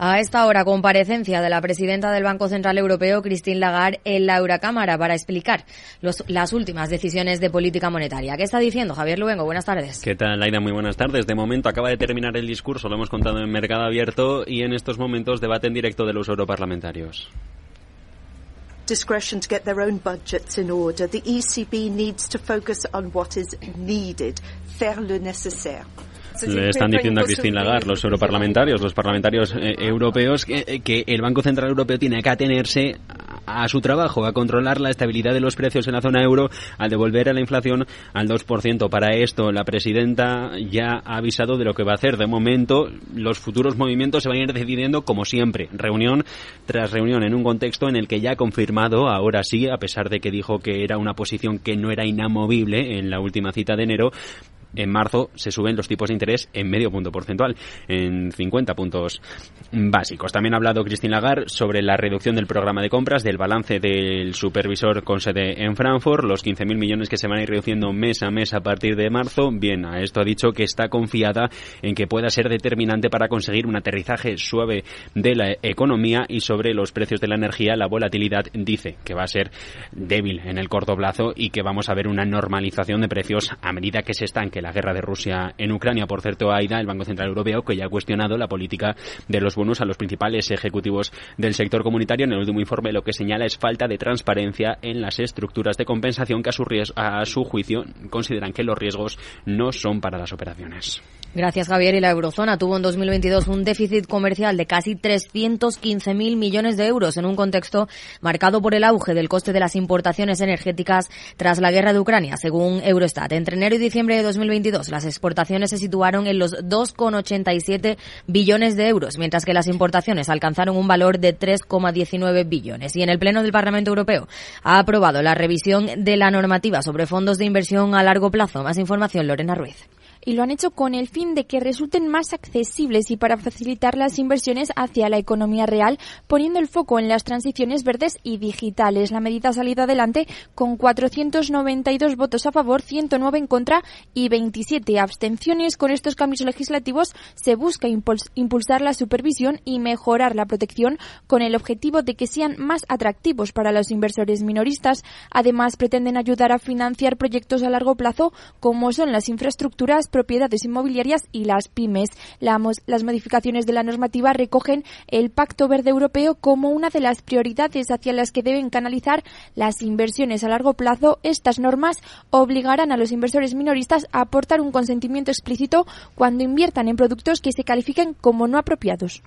A esta hora, comparecencia de la presidenta del Banco Central Europeo, Christine Lagarde, en la Eurocámara para explicar las últimas decisiones de política monetaria. ¿Qué está diciendo Javier Luengo? Buenas tardes. ¿Qué tal, Laida? Muy buenas tardes. De momento acaba de terminar el discurso, lo hemos contado en Mercado Abierto y en estos momentos debate en directo de los europarlamentarios discretion to get their own budgets in order. The ECB needs to focus on what is needed, faire le nécessaire. Le están diciendo a Christine Lagarde, los europarlamentarios, los parlamentarios eh, europeos, que, que, el Banco Central Europeo tiene que atenerse a su trabajo, a controlar la estabilidad de los precios en la zona euro al devolver a la inflación al 2%. Para esto, la presidenta ya ha avisado de lo que va a hacer. De momento, los futuros movimientos se van a ir decidiendo como siempre, reunión tras reunión, en un contexto en el que ya ha confirmado, ahora sí, a pesar de que dijo que era una posición que no era inamovible en la última cita de enero, en marzo se suben los tipos de interés en medio punto porcentual, en 50 puntos básicos. También ha hablado Christine Lagarde sobre la reducción del programa de compras, del balance del supervisor con sede en Frankfurt, los 15.000 millones que se van a ir reduciendo mes a mes a partir de marzo. Bien, a esto ha dicho que está confiada en que pueda ser determinante para conseguir un aterrizaje suave de la economía y sobre los precios de la energía, la volatilidad dice que va a ser débil en el corto plazo y que vamos a ver una normalización de precios a medida que se estanque la guerra de Rusia en Ucrania. Por cierto, AIDA, el Banco Central Europeo, que ya ha cuestionado la política de los bonos a los principales ejecutivos del sector comunitario. En el último informe lo que señala es falta de transparencia en las estructuras de compensación que a su juicio consideran que los riesgos no son para las operaciones. Gracias, Javier. Y la eurozona tuvo en 2022 un déficit comercial de casi 315.000 millones de euros en un contexto marcado por el auge del coste de las importaciones energéticas tras la guerra de Ucrania, según Eurostat. Entre enero y diciembre de 2022, las exportaciones se situaron en los 2,87 billones de euros, mientras que las importaciones alcanzaron un valor de 3,19 billones. Y en el Pleno del Parlamento Europeo ha aprobado la revisión de la normativa sobre fondos de inversión a largo plazo. Más información, Lorena Ruiz y lo han hecho con el fin de que resulten más accesibles y para facilitar las inversiones hacia la economía real, poniendo el foco en las transiciones verdes y digitales. La medida ha salido adelante con 492 votos a favor, 109 en contra y 27 abstenciones. Con estos cambios legislativos se busca impulsar la supervisión y mejorar la protección con el objetivo de que sean más atractivos para los inversores minoristas. Además, pretenden ayudar a financiar proyectos a largo plazo como son las infraestructuras, propiedades inmobiliarias y las pymes. las modificaciones de la normativa recogen el Pacto Verde Europeo como una de las prioridades hacia las que deben canalizar las inversiones a largo plazo. Estas normas obligarán a los inversores minoristas a aportar un consentimiento explícito cuando inviertan en productos que se califiquen como no apropiados.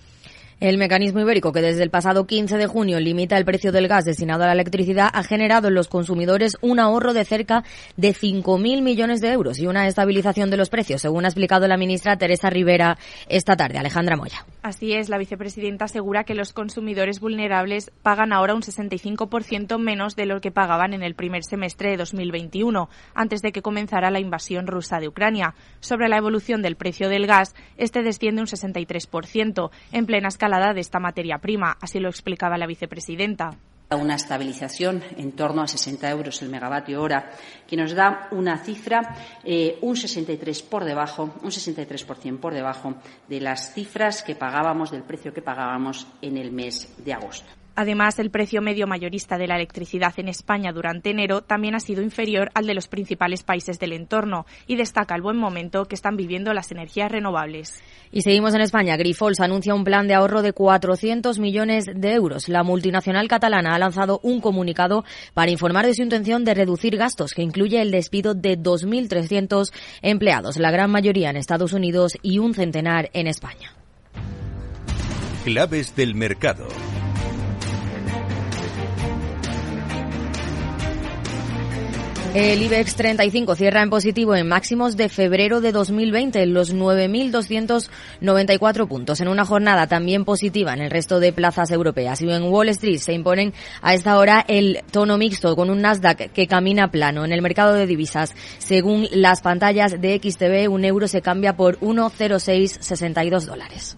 El mecanismo ibérico, que desde el pasado 15 de junio limita el precio del gas destinado a la electricidad, ha generado en los consumidores un ahorro de cerca de 5.000 millones de euros y una estabilización de los precios, según ha explicado la ministra Teresa Rivera esta tarde. Alejandra Moya. Así es, la vicepresidenta asegura que los consumidores vulnerables pagan ahora un 65% menos de lo que pagaban en el primer semestre de 2021, antes de que comenzara la invasión rusa de Ucrania. Sobre la evolución del precio del gas, este desciende un 63%, en plena escala de esta materia prima, así lo explicaba la vicepresidenta una estabilización en torno a 60 euros el megavatio hora, que nos da una cifra eh, un 63 por debajo, un 63% por debajo de las cifras que pagábamos, del precio que pagábamos en el mes de agosto. Además, el precio medio mayorista de la electricidad en España durante enero también ha sido inferior al de los principales países del entorno y destaca el buen momento que están viviendo las energías renovables. Y seguimos en España. Grifols anuncia un plan de ahorro de 400 millones de euros. La multinacional catalana ha lanzado un comunicado para informar de su intención de reducir gastos, que incluye el despido de 2.300 empleados, la gran mayoría en Estados Unidos y un centenar en España. Claves del mercado. El IBEX 35 cierra en positivo en máximos de febrero de 2020, en los 9.294 puntos, en una jornada también positiva en el resto de plazas europeas. Y en Wall Street se imponen a esta hora el tono mixto con un Nasdaq que camina plano. En el mercado de divisas, según las pantallas de XTV, un euro se cambia por 1,0662 dólares.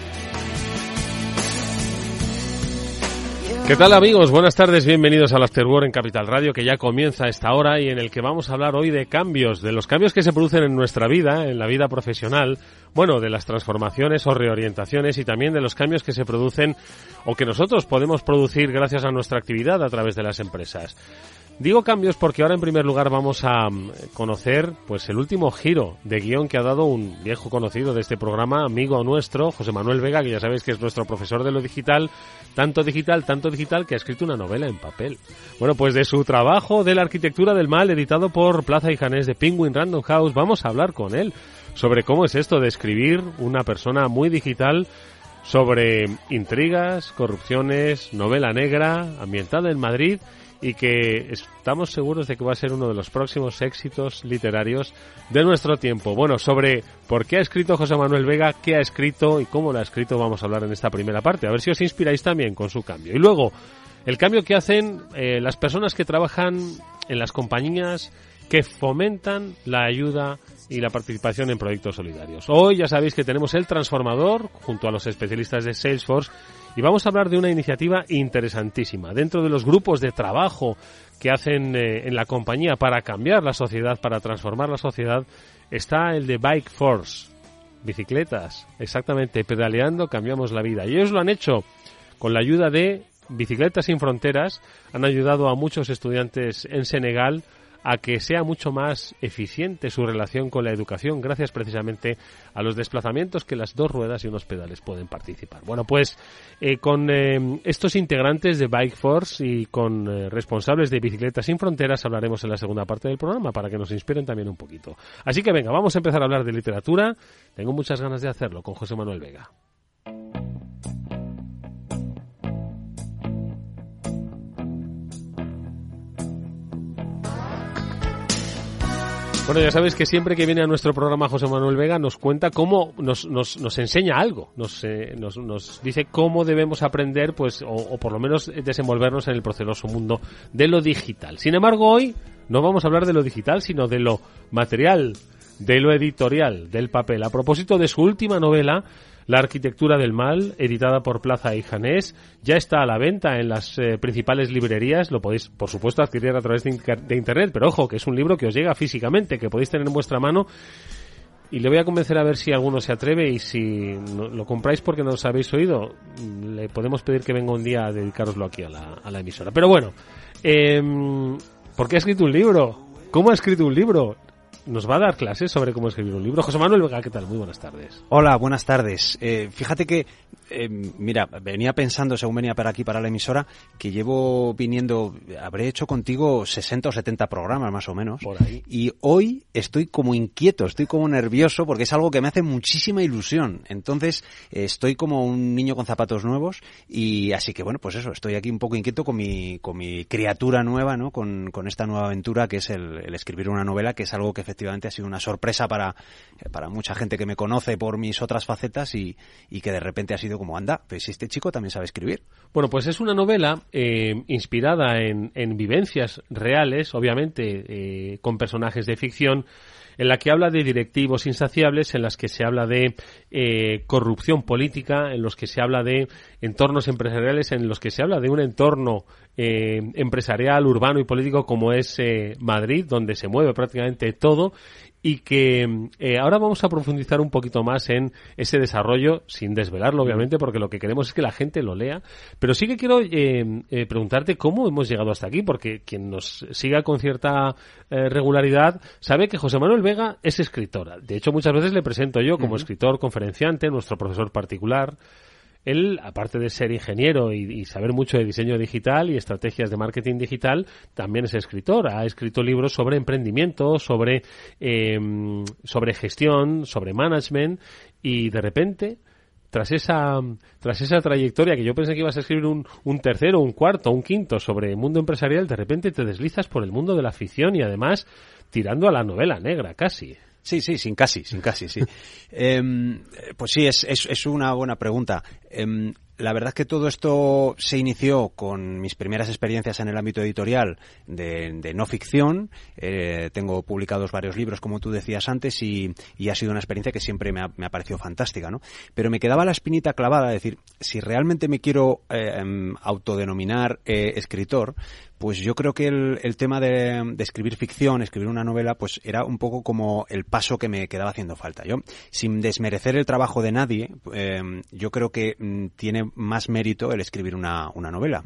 ¿Qué tal amigos? Buenas tardes, bienvenidos al Afterword en Capital Radio que ya comienza a esta hora y en el que vamos a hablar hoy de cambios, de los cambios que se producen en nuestra vida, en la vida profesional, bueno, de las transformaciones o reorientaciones y también de los cambios que se producen o que nosotros podemos producir gracias a nuestra actividad a través de las empresas. Digo cambios porque ahora en primer lugar vamos a mm, conocer pues el último giro de guion que ha dado un viejo conocido de este programa, amigo nuestro, José Manuel Vega, que ya sabéis que es nuestro profesor de lo digital, tanto digital, tanto digital que ha escrito una novela en papel. Bueno, pues de su trabajo de la arquitectura del mal editado por Plaza y Janés de Penguin Random House, vamos a hablar con él sobre cómo es esto de escribir una persona muy digital sobre intrigas, corrupciones, novela negra, ambientada en Madrid y que estamos seguros de que va a ser uno de los próximos éxitos literarios de nuestro tiempo. Bueno, sobre por qué ha escrito José Manuel Vega, qué ha escrito y cómo lo ha escrito vamos a hablar en esta primera parte. A ver si os inspiráis también con su cambio. Y luego, el cambio que hacen eh, las personas que trabajan en las compañías que fomentan la ayuda y la participación en proyectos solidarios. Hoy ya sabéis que tenemos el transformador junto a los especialistas de Salesforce y vamos a hablar de una iniciativa interesantísima. Dentro de los grupos de trabajo que hacen eh, en la compañía para cambiar la sociedad, para transformar la sociedad, está el de Bike Force. Bicicletas, exactamente, pedaleando cambiamos la vida. Y ellos lo han hecho con la ayuda de Bicicletas sin Fronteras. Han ayudado a muchos estudiantes en Senegal a que sea mucho más eficiente su relación con la educación gracias precisamente a los desplazamientos que las dos ruedas y unos pedales pueden participar. Bueno, pues eh, con eh, estos integrantes de Bike Force y con eh, responsables de Bicicletas sin Fronteras hablaremos en la segunda parte del programa para que nos inspiren también un poquito. Así que venga, vamos a empezar a hablar de literatura. Tengo muchas ganas de hacerlo con José Manuel Vega. Bueno, ya sabéis que siempre que viene a nuestro programa José Manuel Vega nos cuenta cómo, nos, nos, nos enseña algo, nos, eh, nos, nos, dice cómo debemos aprender, pues, o, o, por lo menos desenvolvernos en el proceloso mundo de lo digital. Sin embargo, hoy no vamos a hablar de lo digital, sino de lo material, de lo editorial, del papel. A propósito de su última novela, la arquitectura del mal, editada por Plaza y Janés, ya está a la venta en las eh, principales librerías. Lo podéis, por supuesto, adquirir a través de, Internet, pero ojo, que es un libro que os llega físicamente, que podéis tener en vuestra mano. Y le voy a convencer a ver si alguno se atreve y si lo compráis porque no os habéis oído, le podemos pedir que venga un día a dedicaroslo aquí a la, a la emisora. Pero bueno, eh, ¿por qué ha escrito un libro? ¿Cómo ha escrito un libro? Nos va a dar clases sobre cómo escribir un libro. José Manuel Vega, ¿qué tal? Muy buenas tardes. Hola, buenas tardes. Eh, fíjate que, eh, mira, venía pensando, según venía para aquí, para la emisora, que llevo viniendo, habré hecho contigo 60 o 70 programas más o menos. Por ahí. Y hoy estoy como inquieto, estoy como nervioso porque es algo que me hace muchísima ilusión. Entonces, eh, estoy como un niño con zapatos nuevos y así que, bueno, pues eso, estoy aquí un poco inquieto con mi, con mi criatura nueva, ¿no? Con, con esta nueva aventura que es el, el escribir una novela, que es algo que efectivamente ha sido una sorpresa para, para mucha gente que me conoce por mis otras facetas y, y que de repente ha sido como, anda, pues este chico también sabe escribir. Bueno, pues es una novela eh, inspirada en, en, vivencias reales, obviamente eh, con personajes de ficción, en la que habla de directivos insaciables, en las que se habla de eh, corrupción política, en los que se habla de entornos empresariales, en los que se habla de un entorno eh, empresarial, urbano y político como es eh, Madrid, donde se mueve prácticamente todo y que eh, ahora vamos a profundizar un poquito más en ese desarrollo, sin desvelarlo obviamente, porque lo que queremos es que la gente lo lea, pero sí que quiero eh, eh, preguntarte cómo hemos llegado hasta aquí, porque quien nos siga con cierta regularidad sabe que José Manuel Vega es escritor. De hecho, muchas veces le presento yo como escritor, conferenciante, nuestro profesor particular. Él, aparte de ser ingeniero y, saber mucho de diseño digital y estrategias de marketing digital, también es escritor. Ha escrito libros sobre emprendimiento, sobre, em, sobre gestión, sobre management y de repente tras esa, tras esa trayectoria que yo pensé que ibas a escribir un, un tercero, un cuarto, un quinto sobre el mundo empresarial, de repente te deslizas por el mundo de la ficción y además tirando a la novela negra casi. Sí, sí, sin casi, sin casi, sí. Em, pues sí, es, es, es, una buena pregunta. Em, la verdad es que todo esto se inició con mis primeras experiencias en el ámbito editorial de, no ficción. Eh, tengo publicados varios libros, como tú decías antes, y, ha sido una experiencia que siempre me ha, parecido fantástica, ¿no? Pero me quedaba la espinita clavada, decir, si realmente me quiero eh, em, autodenominar eh, escritor, pues yo creo que el, tema de, escribir ficción, escribir una novela, pues era un poco como el paso que me quedaba haciendo falta. Yo, sin desmerecer el trabajo de nadie, yo creo que mm, tiene más mérito el escribir una, una novela.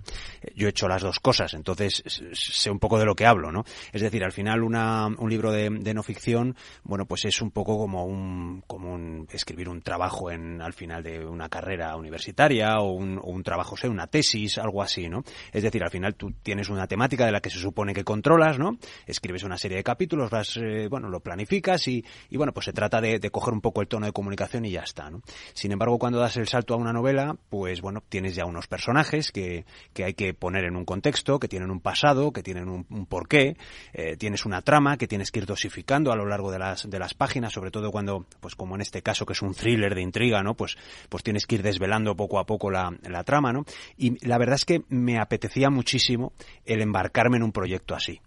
Yo he hecho las dos cosas, entonces sé un poco de lo que hablo, ¿no? Es decir, al final una, un libro de, no ficción, bueno, pues es un poco como un, como un, escribir un trabajo en, al final de una carrera universitaria o un, o un trabajo, sé, una tesis, algo así, ¿no? Es decir, al final tú tienes una temática de la que se supone que controlas, ¿no? Escribes una serie de capítulos, vas, eh, bueno, lo planificas y, y, bueno, pues se trata de, coger un poco el tono de comunicación y ya está, ¿no? Sin embargo, cuando das el salto a una novela, pues bueno, tienes ya unos personajes que, que hay que poner en un contexto, que tienen un pasado, que tienen un, porqué, eh, tienes una trama que tienes que ir dosificando a lo largo de las, de las páginas, sobre todo cuando, pues como en este caso que es un thriller de intriga, ¿no? Pues, pues tienes que ir desvelando poco a poco la, la trama, ¿no? Y la verdad es que me apetecía muchísimo el embarcarme en un proyecto así.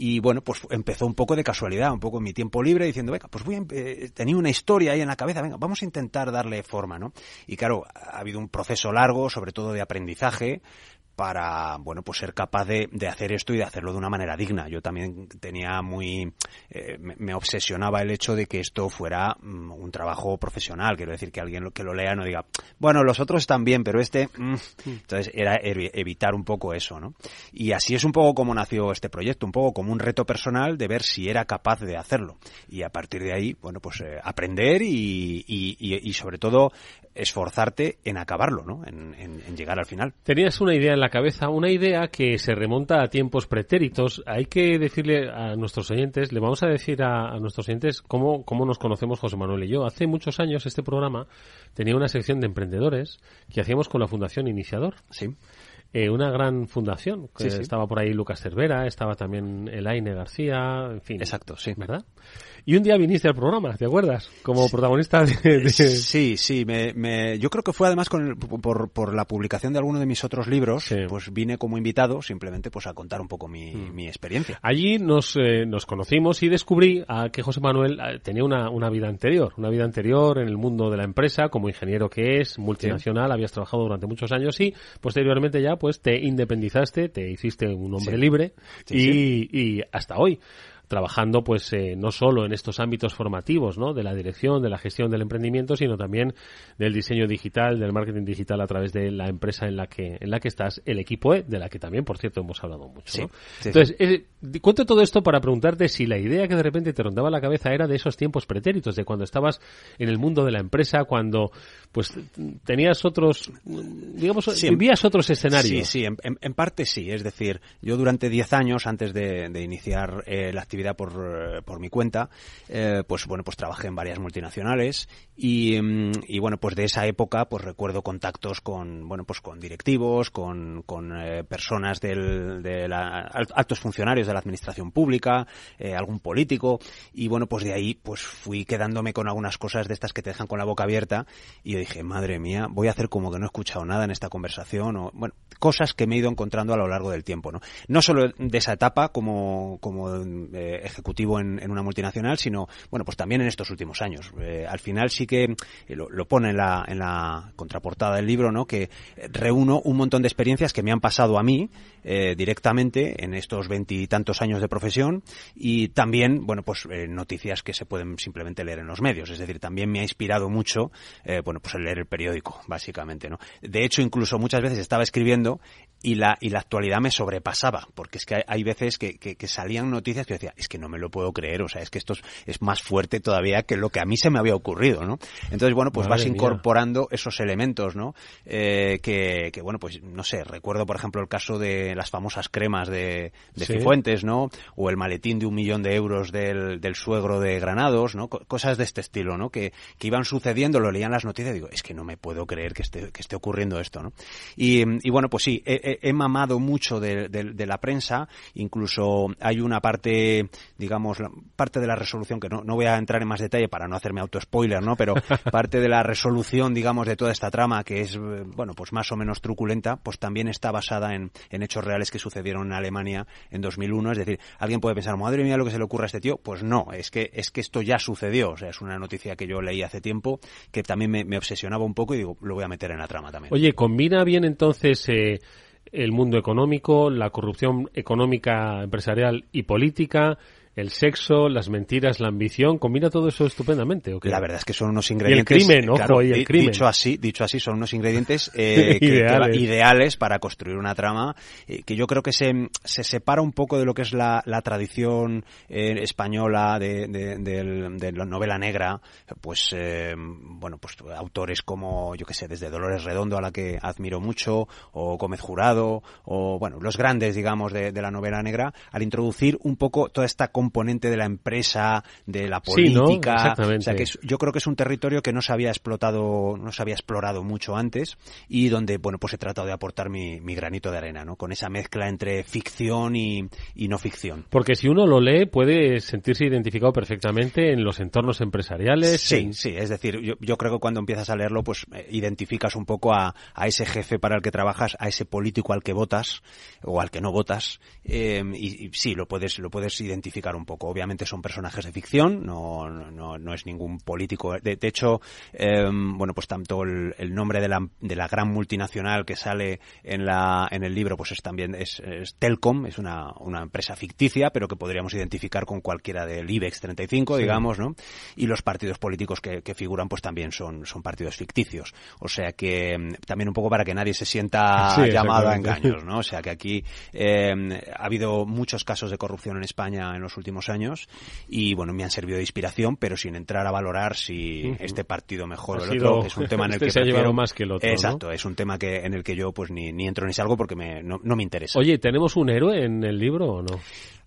Y bueno, pues empezó un poco de casualidad, un poco en mi tiempo libre, diciendo, venga, pues voy a, eh, tenía una historia ahí en la cabeza, venga, vamos a intentar darle forma, ¿no? Y claro, ha habido un proceso largo, sobre todo de aprendizaje, para, bueno, pues ser capaz de, de, hacer esto y de hacerlo de una manera digna. Yo también tenía muy, eh, me, obsesionaba el hecho de que esto fuera mm, un trabajo profesional. Quiero decir que alguien que lo lea no diga, bueno, los otros están bien, pero este, mm". entonces era evitar un poco eso, ¿no? Y así es un poco como nació este proyecto, un poco como un reto personal de ver si era capaz de hacerlo. Y a partir de ahí, bueno, pues eh, aprender y, y, y, y sobre todo esforzarte en acabarlo, ¿no? En, llegar al final. Tenías una idea en la cabeza, una idea que se remonta a tiempos pretéritos. Hay que decirle a nuestros oyentes, le vamos a decir a, nuestros oyentes cómo, cómo nos conocemos José Manuel y yo. Hace muchos años este programa tenía una sección de emprendedores que hacíamos con la Fundación Iniciador. Sí. Eh, una gran fundación. Que Estaba por ahí Lucas Cervera, estaba también Elaine García, en fin. Exacto, sí. ¿Verdad? Y un día viniste al programa, ¿te acuerdas? Como protagonista de... Sí, sí, me, yo creo que fue además con por, por la publicación de alguno de mis otros libros, pues vine como invitado simplemente pues a contar un poco mi, mm. mi experiencia. Allí nos, eh, nos conocimos y descubrí a que José Manuel eh, tenía una, una vida anterior, una vida anterior en el mundo de la empresa, como ingeniero que es, multinacional, habías trabajado durante muchos años y posteriormente ya pues te independizaste, te hiciste un hombre libre y, y hasta hoy trabajando pues eh, no solo en estos ámbitos formativos ¿no? de la dirección, de la gestión del emprendimiento, sino también del diseño digital, del marketing digital a través de la empresa en la que en la que estás, el equipo E, de la que también, por cierto, hemos hablado mucho. Entonces, eh, cuento todo esto para preguntarte si la idea que de repente te rondaba la cabeza era de esos tiempos pretéritos, de cuando estabas en el mundo de la empresa, cuando pues tenías otros, digamos, vivías otros escenarios. Sí, sí, en, parte sí. Es decir, yo durante 10 años, antes de, iniciar eh, la actividad por, eh, por mi cuenta, eh, pues bueno, pues trabajé en varias multinacionales y, mm, y, bueno, pues de esa época pues recuerdo contactos con, bueno, pues con directivos, con, con eh, personas del, de la, altos funcionarios de la administración pública, algún político y bueno, pues de ahí pues fui quedándome con algunas cosas de estas que te dejan con la boca abierta y yo dije, madre mía, voy a hacer como que no he escuchado nada en esta conversación o, bueno, cosas que me he ido encontrando a lo largo del tiempo, ¿no? No solo de esa etapa como, como ejecutivo en, una multinacional, sino, bueno, pues también en estos últimos años. Eh, al final sí que lo, pone en la, en la contraportada del libro, ¿no? Que reúno un montón de experiencias que me han pasado a mí directamente en estos veintitantos años de profesión y también, bueno, pues noticias que se pueden simplemente leer en los medios. Es decir, también me ha inspirado mucho, bueno, pues el leer el periódico, básicamente, ¿no? De hecho, incluso muchas veces estaba escribiendo y la, y la actualidad me sobrepasaba, porque es que hay, veces que, que, salían noticias que decía, es que no me lo puedo creer, o sea, es que esto es, más fuerte todavía que lo que a mí se me había ocurrido, ¿no? Entonces, bueno, pues vas incorporando esos elementos, ¿no? Eh, que, que, bueno, pues no sé, recuerdo, por ejemplo, el caso de las famosas cremas de, de Cifuentes, ¿no? O el maletín de un millón de euros del, del suegro de Granados, ¿no? cosas de este estilo, ¿no? Que, que iban sucediendo, lo leían las noticias y digo, es que no me puedo creer que esté, que esté ocurriendo esto, ¿no? Y, y bueno, pues sí, he, mamado mucho de, de, la prensa, incluso hay una parte, digamos, parte de la resolución, que no, no voy a entrar en más detalle para no hacerme auto-spoiler, ¿no? Pero parte de la resolución, digamos, de toda esta trama, que es, bueno, pues más o menos truculenta, pues también está basada en, en hechos reales que sucedieron en Alemania en 2001. Es decir, alguien puede pensar, madre mía, lo que se le ocurre a este tío. Pues no, es que, es que esto ya sucedió. O sea, es una noticia que yo leí hace tiempo, que también me, me obsesionaba un poco y digo, lo voy a meter en la trama también. Oye, combina bien entonces eh, el mundo económico, la corrupción económica, empresarial y política, el sexo, las mentiras, la ambición, combina todo eso estupendamente. ¿o La verdad es que son unos ingredientes. Y el crimen, ojo, y el crimen. Dicho así, dicho así, son unos ingredientes eh, ideales. para construir una trama eh, que yo creo que se, se separa un poco de lo que es la, la tradición eh, española de, de, la novela negra. Pues, bueno, pues autores como, yo que sé, desde Dolores Redondo, a la que admiro mucho, o Gómez Jurado, o, bueno, los grandes, digamos, de, la novela negra, al introducir un poco toda esta componente de la empresa, de la política. O sea que yo creo que es un territorio que no se había explotado, no se había explorado mucho antes y donde, bueno, pues he tratado de aportar mi, granito de arena, ¿no? Con esa mezcla entre ficción y, no ficción. Porque si uno lo lee puede sentirse identificado perfectamente en los entornos empresariales. Sí, sí, es decir, yo, creo que cuando empiezas a leerlo, pues eh, identificas un poco a, ese jefe para el que trabajas, a ese político al que votas o al que no votas, eh, y, y, sí, lo puedes, lo puedes identificar un poco. Obviamente son personajes de ficción, no, no, no es ningún político. De, hecho, em, bueno, pues tanto el, nombre de la, de la, gran multinacional que sale en, la, en el libro, pues es también es, Telcom, es una, una, empresa ficticia, pero que podríamos identificar con cualquiera del IBEX 35, digamos, ¿no? Y los partidos políticos que, figuran, pues también son, son partidos ficticios. O sea que em, también un poco para que nadie se sienta llamado a engaños, ¿no? O sea que aquí em, ha habido muchos casos de corrupción en España en los últimos años y bueno, me han servido de inspiración, pero sin entrar a valorar si este partido mejor o el otro, es un tema en el este que se ha llevado más que el otro. Exacto, es un tema que en el que yo pues ni, ni entro ni salgo porque me, no, no me interesa. Oye, ¿tenemos un héroe en el libro o no?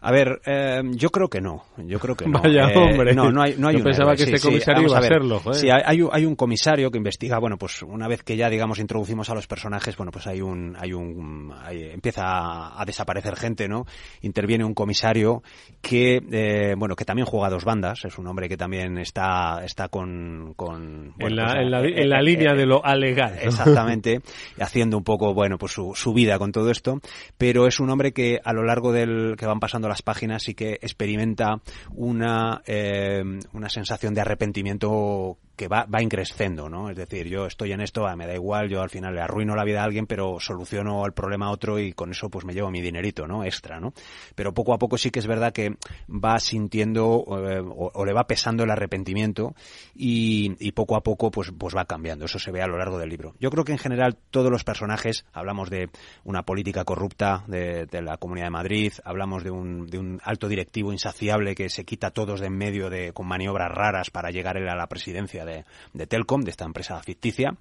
A ver, eh, yo creo que no. Yo creo que no. Vaya eh, hombre. No, no hay, no hay yo pensaba que este comisario iba a, serlo. Sí, hay, hay, un comisario que investiga. Bueno, pues una vez que ya digamos introducimos a los personajes, bueno, pues hay un, hay un, empieza a, desaparecer gente, ¿no? Interviene un comisario que, eh, bueno, que también juega a dos bandas. Es un hombre que también está, está con, con en, la, pues, en, la, en la línea de lo alegal. Exactamente, haciendo un poco, bueno, pues su, su vida con todo esto. Pero es un hombre que a lo largo del que van pasando las páginas y que experimenta una, eh, una sensación de arrepentimiento que va, va increciendo, ¿no? Es decir, yo estoy en esto, ah, me da igual, yo al final le arruino la vida a alguien, pero soluciono el problema a otro y con eso pues me llevo mi dinerito, ¿no? Extra, ¿no? Pero poco a poco sí que es verdad que va sintiendo eh, o, le va pesando el arrepentimiento y, poco a poco pues, pues va cambiando. Eso se ve a lo largo del libro. Yo creo que en general todos los personajes, hablamos de una política corrupta de, la Comunidad de Madrid, hablamos de un, de un alto directivo insaciable que se quita todos de en medio de, con maniobras raras para llegar él a la presidencia de de, Telcom, de esta empresa ficticia.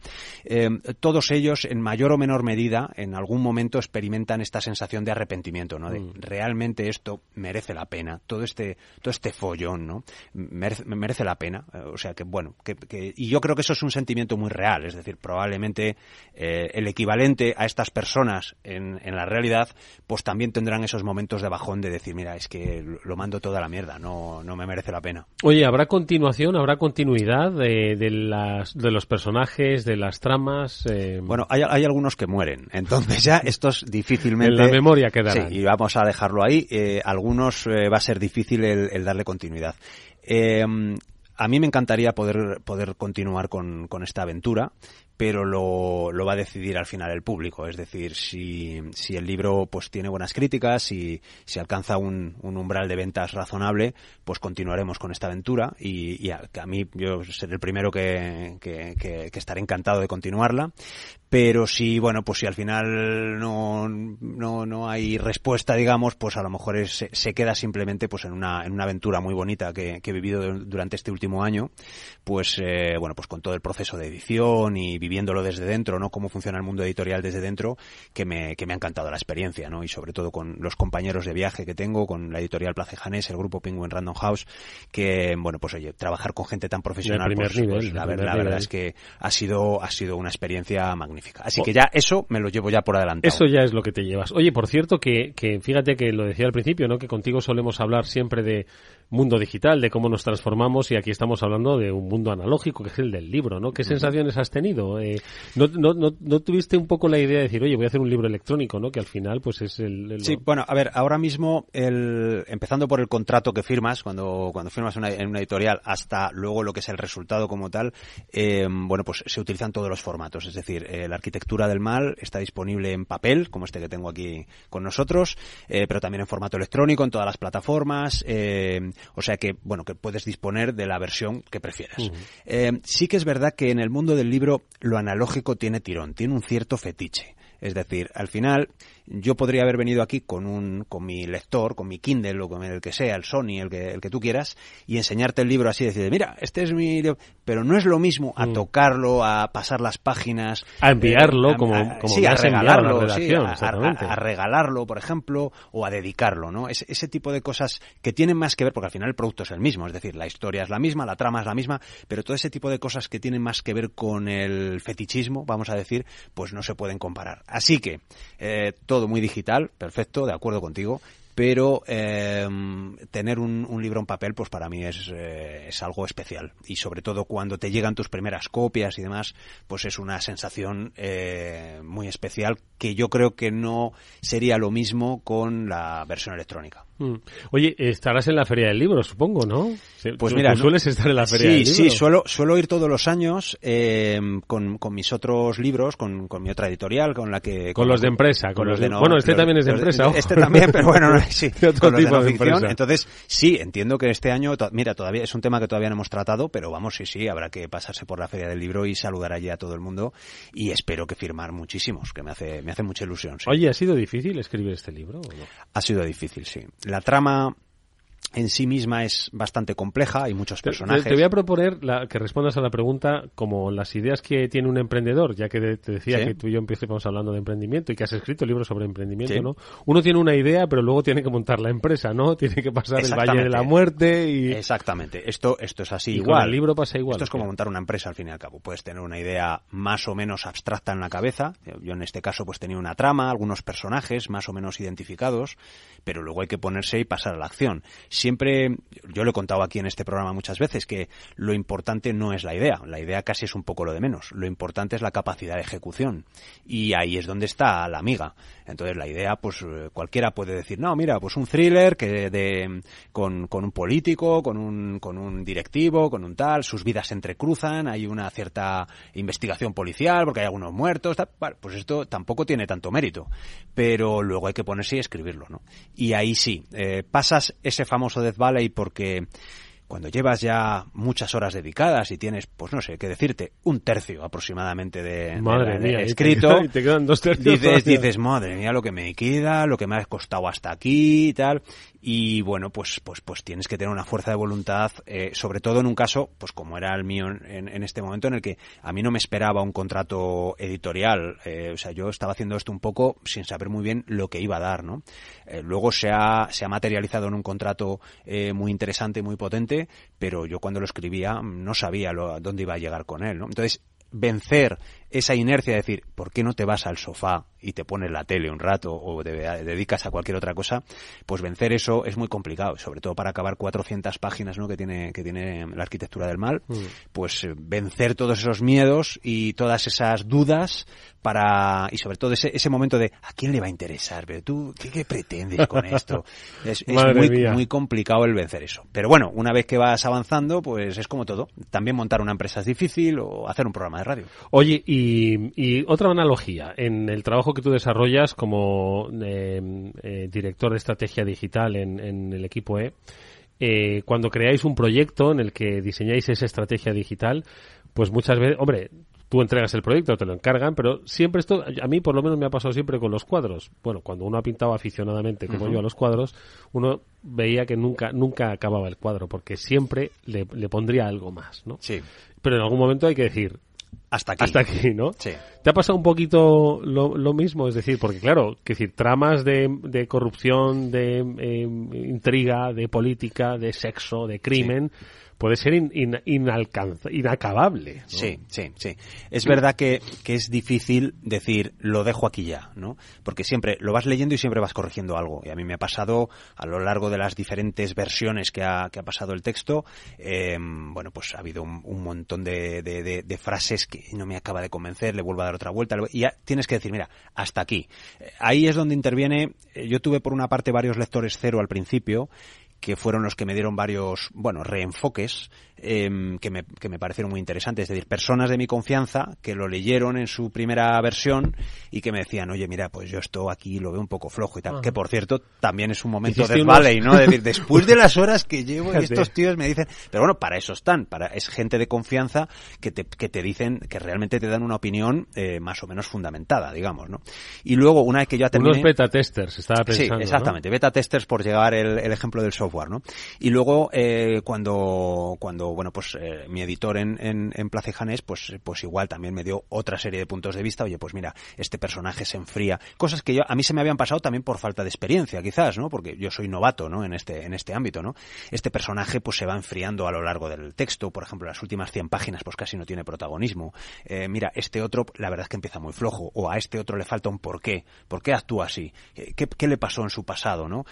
Eh, todos ellos, en mayor o menor medida, en algún momento experimentan esta sensación de arrepentimiento, ¿no? De mm. realmente esto merece la pena, todo este, todo este follón, ¿no? Merece, la pena. Eh, o sea que, bueno, que, y yo creo que eso es un sentimiento muy real, es decir, probablemente eh, el equivalente a estas personas en, en la realidad, pues también tendrán esos momentos de bajón de decir, mira, es que lo mando toda la mierda, no, no me merece la pena. Oye, ¿habrá continuación, habrá continuidad? De, de, las, de los personajes, de las tramas. Eh... Bueno, hay, hay, algunos que mueren, entonces ya estos difícilmente. en la memoria quedarán. Sí, y vamos a dejarlo ahí. Eh, algunos eh, va a ser difícil el, el darle continuidad. A mí me encantaría poder, poder continuar con, con esta aventura, pero lo, va a decidir al final el público. Es decir, si, si el libro pues tiene buenas críticas y si alcanza un, umbral de ventas razonable, pues continuaremos con esta aventura y, a, mí yo seré el primero que, estaré encantado de continuarla. Pero si, bueno, pues si al final no, no, no hay respuesta, digamos, pues a lo mejor es, se queda simplemente pues en una, en una aventura muy bonita que, que he vivido durante este último año, pues, eh, bueno, pues con todo el proceso de edición y viviéndolo desde dentro, ¿no? Cómo funciona el mundo editorial desde dentro, que me, que me ha encantado la experiencia, ¿no? Y sobre todo con los compañeros de viaje que tengo, con la editorial Place Janés, el grupo Penguin Random House, que, bueno, pues oye, trabajar con gente tan profesional, pues, nivel, pues, la, la verdad es que ha sido, ha sido una experiencia magnífica. Así que ya eso me lo llevo ya por adelante. Eso ya es lo que te llevas. Oye, por cierto, que, que fíjate que lo decía al principio, ¿no? Que contigo solemos hablar siempre de mundo digital, de cómo nos transformamos y aquí estamos hablando de un mundo analógico que es el del libro, ¿no? ¿Qué sensaciones has tenido? Eh, ¿no, no, no, no, tuviste un poco la idea de decir, oye, voy a hacer un libro electrónico, ¿no? Que al final, pues es el... el... Sí, bueno, a ver, ahora mismo, el, empezando por el contrato que firmas, cuando, cuando firmas una, en una editorial, hasta luego lo que es el resultado como tal, eh, bueno, pues se utilizan todos los formatos, es decir, eh, la arquitectura del mal está disponible en papel, como este que tengo aquí con nosotros, eh, pero también en formato electrónico, en todas las plataformas, eh, o sea que, bueno, que puedes disponer de la versión que prefieras. Uh -huh. eh, sí que es verdad que en el mundo del libro lo analógico tiene tirón, tiene un cierto fetiche. Es decir, al final yo podría haber venido aquí con un con mi lector, con mi Kindle o con el que sea, el Sony, el que el que tú quieras y enseñarte el libro así decir, mira, este es mi libro, pero no es lo mismo a mm. tocarlo, a pasar las páginas, a enviarlo eh, a, como, a, como sí, a regalarlo, a, sí, a, regalarlo, por ejemplo, o a dedicarlo, ¿no? Es, ese tipo de cosas que tienen más que ver porque al final el producto es el mismo, es decir, la historia es la misma, la trama es la misma, pero todo ese tipo de cosas que tienen más que ver con el fetichismo, vamos a decir, pues no se pueden comparar. Así que eh, todo muy digital, perfecto, de acuerdo contigo, pero eh, tener un, un, libro en papel pues para mí es, eh, es, algo especial y sobre todo cuando te llegan tus primeras copias y demás pues es una sensación eh, muy especial que yo creo que no sería lo mismo con la versión electrónica. Mm. Oye, estarás en la Feria del Libro, supongo, ¿no? Pues mira, sueles estar en la Feria sí, del Libro. Sí, suelo, suelo ir todos los años eh, con, con, mis otros libros, con, con, mi otra editorial, con la que... Con, con los de empresa, con, los de... No, bueno, este también es de empresa. Los, este también, pero bueno, no, sí, de otro tipo de, ficción. Entonces, sí, entiendo que este año, to mira, todavía es un tema que todavía no hemos tratado, pero vamos, sí, sí, habrá que pasarse por la Feria del Libro y saludar allí a todo el mundo y espero que firmar muchísimos, que me hace, me hace mucha ilusión. Sí. Oye, ¿ha sido difícil escribir este libro? ¿o no? Ha sido difícil, sí. La trama en sí misma es bastante compleja, hay muchos personajes. Te, te voy a proponer la, que respondas a la pregunta como las ideas que tiene un emprendedor, ya que de, te decía ¿Sí? que tú y yo empecemos hablando de emprendimiento y que has escrito libros sobre emprendimiento, ¿Sí? ¿no? Uno tiene una idea, pero luego tiene que montar la empresa, ¿no? Tiene que pasar el Valle de la Muerte y... Exactamente, esto, esto es así y igual. el libro pasa igual. Esto es como montar una empresa al fin y al cabo. Puedes tener una idea más o menos abstracta en la cabeza. Yo en este caso pues tenía una trama, algunos personajes más o menos identificados, pero luego hay que ponerse y pasar a la acción. Siempre yo lo he contado aquí en este programa muchas veces, que lo importante no es la idea, la idea casi es un poco lo de menos, lo importante es la capacidad de ejecución. Y ahí es donde está la amiga. Entonces la idea, pues cualquiera puede decir, no, mira, pues un thriller que de, con, con un político, con un, con un directivo, con un tal, sus vidas se entrecruzan, hay una cierta investigación policial porque hay algunos muertos, pues esto tampoco tiene tanto mérito. Pero luego hay que ponerse y escribirlo, ¿no? Y ahí sí, eh, pasas ese famoso Death Valley porque cuando llevas ya muchas horas dedicadas y tienes, pues no sé, qué decirte, un tercio aproximadamente de, madre de, de, mía, escrito, y te, quedan dos tercios dices, dices, madre mía, lo que me queda, lo que me ha costado hasta aquí y tal, y bueno, pues, pues, pues tienes que tener una fuerza de voluntad, eh, sobre todo en un caso, pues como era el mío en, en, este momento, en el que a mí no me esperaba un contrato editorial, eh, o sea, yo estaba haciendo esto un poco sin saber muy bien lo que iba a dar, ¿no? Eh, luego se ha, se ha materializado en un contrato eh, muy interesante, muy potente, pero yo cuando lo escribía no sabía lo, dónde iba a llegar con él, ¿no? Entonces, vencer esa inercia de decir, ¿por qué no te vas al sofá y te pones la tele un rato o te dedicas a cualquier otra cosa? Pues vencer eso es muy complicado, sobre todo para acabar 400 páginas ¿no? que, tiene, que tiene la arquitectura del mal, mm. pues eh, vencer todos esos miedos y todas esas dudas para y sobre todo ese, ese momento de ¿a quién le va a interesar? Pero tú, ¿qué, pretendes con esto? Es, muy, muy complicado el vencer eso. Pero bueno, una vez que vas avanzando, pues es como todo. También montar una empresa es difícil o hacer un programa de radio. Oye, y, y otra analogía, en el trabajo que tú desarrollas como eh, eh, director de estrategia digital en, en el equipo E, eh, cuando creáis un proyecto en el que diseñáis esa estrategia digital, pues muchas veces, hombre, tú entregas el proyecto, te lo encargan, pero siempre esto, a mí por lo menos me ha pasado siempre con los cuadros. Bueno, cuando uno ha pintado aficionadamente, como yo, a los cuadros, uno veía que nunca, nunca acababa el cuadro, porque siempre le, pondría algo más, ¿no? Sí. Pero en algún momento hay que decir, hasta aquí. Hasta aquí, ¿no? Sí. ¿Te ha pasado un poquito lo, lo mismo? Es decir, porque claro, que decir, tramas de, de corrupción, de eh, intriga, de política, de sexo, de crimen, puede ser inacabable. Sí, sí, sí. Es verdad que, que, es difícil decir, lo dejo aquí ya, ¿no? Porque siempre lo vas leyendo y siempre vas corrigiendo algo. Y a mí me ha pasado a lo largo de las diferentes versiones que ha, que ha pasado el texto, eh, bueno, pues ha habido un, montón de, de, de, frases que no me acaba de convencer, le vuelvo a dar otra vuelta, y ya tienes que decir, mira, hasta aquí. Eh, ahí es donde interviene, eh, yo tuve por una parte varios lectores cero al principio, que fueron los que me dieron varios, bueno, reenfoques Em, que, me, que me parecieron muy interesantes. Es decir, personas de mi confianza que lo leyeron en su primera versión y que me decían, oye, mira, pues yo esto aquí lo veo un poco flojo y tal. Ah. Que por cierto, también es un momento de vale, ¿no? decir, después de las horas que llevo y estos tíos me dicen, pero bueno, para eso están, para es gente de confianza que te, que te dicen, que realmente te dan una opinión eh, más o menos fundamentada, digamos, ¿no? Y luego, una vez que ya terminé... Unos beta testers, estaba pensando. Sí, exactamente, beta testers por llevar el, el, ejemplo del software, Y luego, eh, cuando, cuando bueno, pues eh, mi editor en, en, en Janés, pues, pues igual también me dio otra serie de puntos de vista. Oye, pues mira, este personaje se enfría. Cosas que yo, a mí se me habían pasado también por falta de experiencia, quizás, ¿no? Porque yo soy novato, ¿no? En este, en este ámbito, ¿no? Este personaje, pues se va enfriando a lo largo del texto. Por ejemplo, las últimas 100 páginas, pues casi no tiene protagonismo. Eh, mira, este otro, la verdad es que empieza muy flojo. O a este otro le falta un porqué. ¿Por qué actúa así? ¿Qué, qué le pasó en su pasado, no?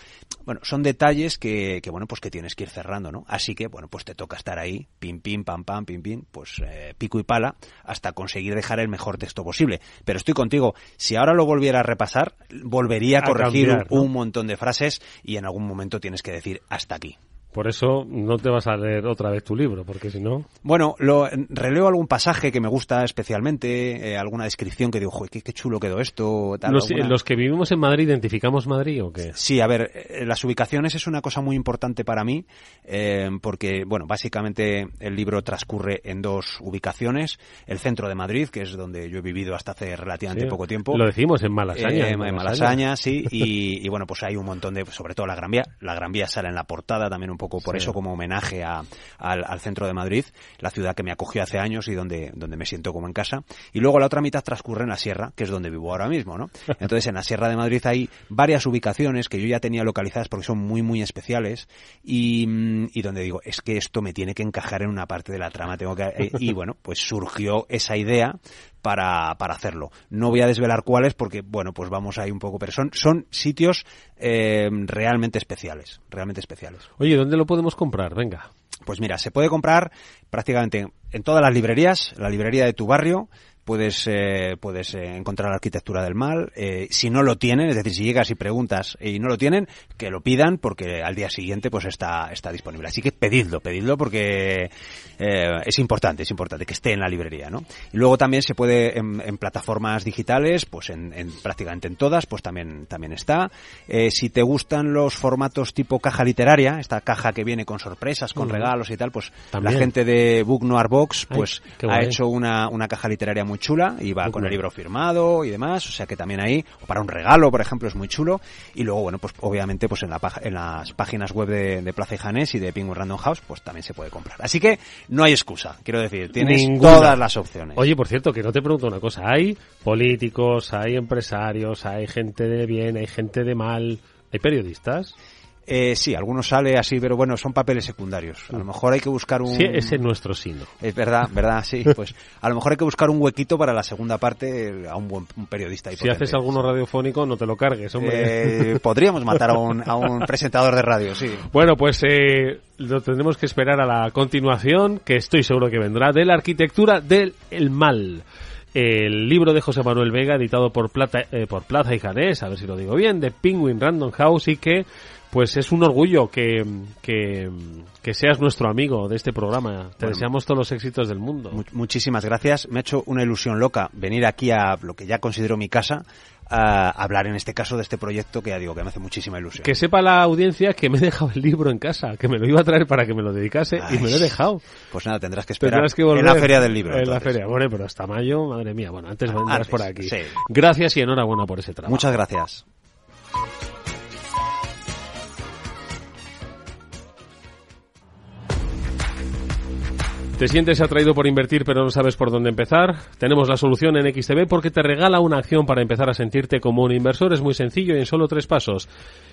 Bueno, son detalles que, que, bueno, pues que tienes que ir cerrando, ¿no? Así que, bueno, pues te toca estar ahí, pim, pim, pam, pam, pim, pim, pues eh, pico y pala, hasta conseguir dejar el mejor texto posible. Pero estoy contigo, si ahora lo volviera a repasar, volvería a, corregir un montón de frases y en algún momento tienes que decir hasta aquí. Por eso no te vas a leer otra vez tu libro, porque si no... Bueno, lo, releo algún pasaje que me gusta especialmente, eh, alguna descripción que digo, joder, qué, chulo quedó esto. Tal, los, que vivimos en Madrid, ¿identificamos Madrid o qué? Sí, a ver, eh, las ubicaciones es una cosa muy importante para mí, eh, porque, bueno, básicamente el libro transcurre en dos ubicaciones. El centro de Madrid, que es donde yo he vivido hasta hace relativamente poco tiempo. Lo decimos en Malasaña. en Malasaña, sí, y, y, bueno, pues hay un montón de, sobre todo la Gran Vía. La Gran Vía sale en la portada también un poco por eso como homenaje a, al, centro de Madrid, la ciudad que me acogió hace años y donde, donde me siento como en casa. Y luego la otra mitad transcurre en la sierra, que es donde vivo ahora mismo, ¿no? Entonces en la sierra de Madrid hay varias ubicaciones que yo ya tenía localizadas porque son muy, muy especiales y, y donde digo, es que esto me tiene que encajar en una parte de la trama, tengo que... Eh, y bueno, pues surgió esa idea para, para hacerlo. No voy a desvelar cuáles porque, bueno, pues vamos ahí un poco, pero son, son sitios eh, realmente especiales, realmente especiales. Oye, ¿dónde lo podemos comprar? Venga. Pues mira, se puede comprar prácticamente en todas las librerías, la librería de tu barrio, puedes, eh, puedes eh, encontrar la arquitectura del mal. Eh, si no lo tienen, es decir, si llegas y preguntas y no lo tienen, que lo pidan porque al día siguiente pues está, está disponible. Así que pedidlo, pedidlo porque es importante, es importante que esté en la librería, ¿no? Y luego también se puede en, plataformas digitales, pues en, prácticamente en todas, pues también, también está. si te gustan los formatos tipo caja literaria, esta caja que viene con sorpresas, con regalos y tal, pues la gente de Book Noir Box pues ha hecho una, una caja literaria muy chula y va con el libro firmado y demás, o sea que también ahí, o para un regalo, por ejemplo, es muy chulo. Y luego, bueno, pues obviamente pues en, la, en las páginas web de, Plaza y Janés y de Penguin Random House, pues también se puede comprar. Así que no hay excusa, quiero decir, tienes todas las opciones. Oye, por cierto, que no te pregunto una cosa, hay políticos, hay empresarios, hay gente de bien, hay gente de mal, hay periodistas. Eh, sí, algunos sale así, pero bueno, son papeles secundarios. A lo mejor hay que buscar un... Sí, ese es nuestro sino. Es verdad, verdad, sí. Pues a lo mejor hay que buscar un huequito para la segunda parte a un buen un periodista. Si haces alguno radiofónico, no te lo cargues, hombre. Eh, podríamos matar a un, a un presentador de radio, sí. Bueno, pues eh, lo tendremos que esperar a la continuación, que estoy seguro que vendrá, de la arquitectura del el mal el libro de José Manuel Vega, editado por Plata, eh, por Plaza y Janés, a ver si lo digo bien, de Penguin Random House y que pues es un orgullo que, que, que, seas nuestro amigo de este programa. Te deseamos todos los éxitos del mundo. muchísimas gracias. Me ha hecho una ilusión loca venir aquí a lo que ya considero mi casa a hablar en este caso de este proyecto que ya digo que me hace muchísima ilusión. Que sepa la audiencia que me he dejado el libro en casa, que me lo iba a traer para que me lo dedicase y me lo he dejado. Pues nada, tendrás que esperar que en la feria del libro. En la feria, bueno, pero hasta mayo, madre mía. Bueno, antes vendrás por aquí. Gracias y enhorabuena por ese trabajo. Muchas gracias. ¿Te sientes atraído por invertir pero no sabes por dónde empezar? Tenemos la solución en XTB porque te regala una acción para empezar a sentirte como un inversor. Es muy sencillo y en solo tres pasos.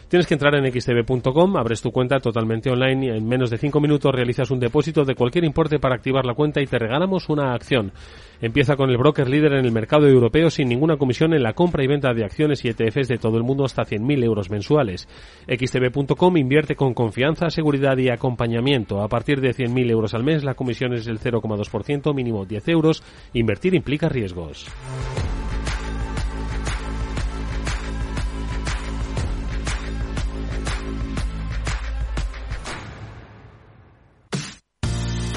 Tienes que entrar en xtb.com, abres tu cuenta totalmente online y en menos de 5 minutos realizas un depósito de cualquier importe para activar la cuenta y te regalamos una acción. Empieza con el broker líder en el mercado europeo sin ninguna comisión en la compra y venta de acciones y ETFs de todo el mundo hasta 100.000 euros mensuales. xtb.com invierte con confianza, seguridad y acompañamiento. A partir de 100.000 euros al mes la comisión es del 0,2%, mínimo 10 euros. Invertir implica riesgos.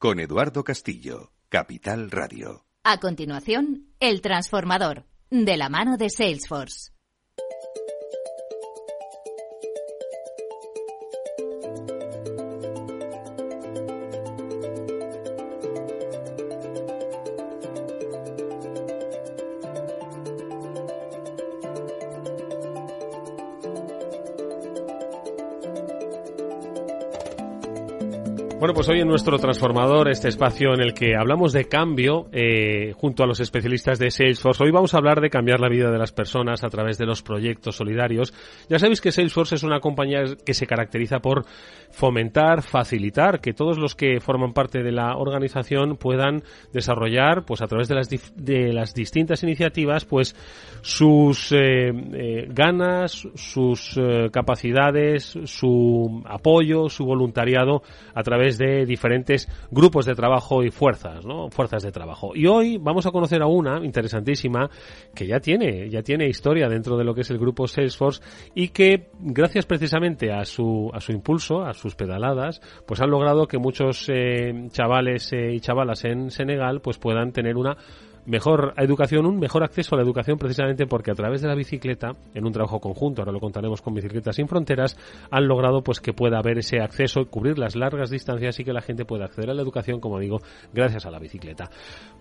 con Eduardo Castillo, Capital Radio. A continuación, El Transformador, de la mano de Salesforce. Pues hoy en nuestro transformador, este espacio en el que hablamos de cambio eh, junto a los especialistas de Salesforce, hoy vamos a hablar de cambiar la vida de las personas a través de los proyectos solidarios. Ya sabéis que Salesforce es una compañía que se caracteriza por fomentar, facilitar que todos los que forman parte de la organización puedan desarrollar, pues a través de las, de las distintas iniciativas, pues sus eh, eh, ganas, sus capacidades, su apoyo, su voluntariado a través de diferentes grupos de trabajo y fuerzas, ¿no? Fuerzas de trabajo. Y hoy vamos a conocer a una interesantísima que ya tiene, ya tiene historia dentro de lo que es el grupo Salesforce y que gracias precisamente a su, a su impulso, a sus pedaladas, pues han logrado que muchos eh, chavales eh, y chavalas en Senegal pues puedan tener una mejor educación, un mejor acceso a la educación precisamente porque a través de la bicicleta, en un trabajo conjunto, ahora lo contaremos con Bicicletas Sin Fronteras, han logrado pues que pueda haber ese acceso, cubrir las largas distancias y que la gente pueda acceder a la educación, como digo, gracias a la bicicleta.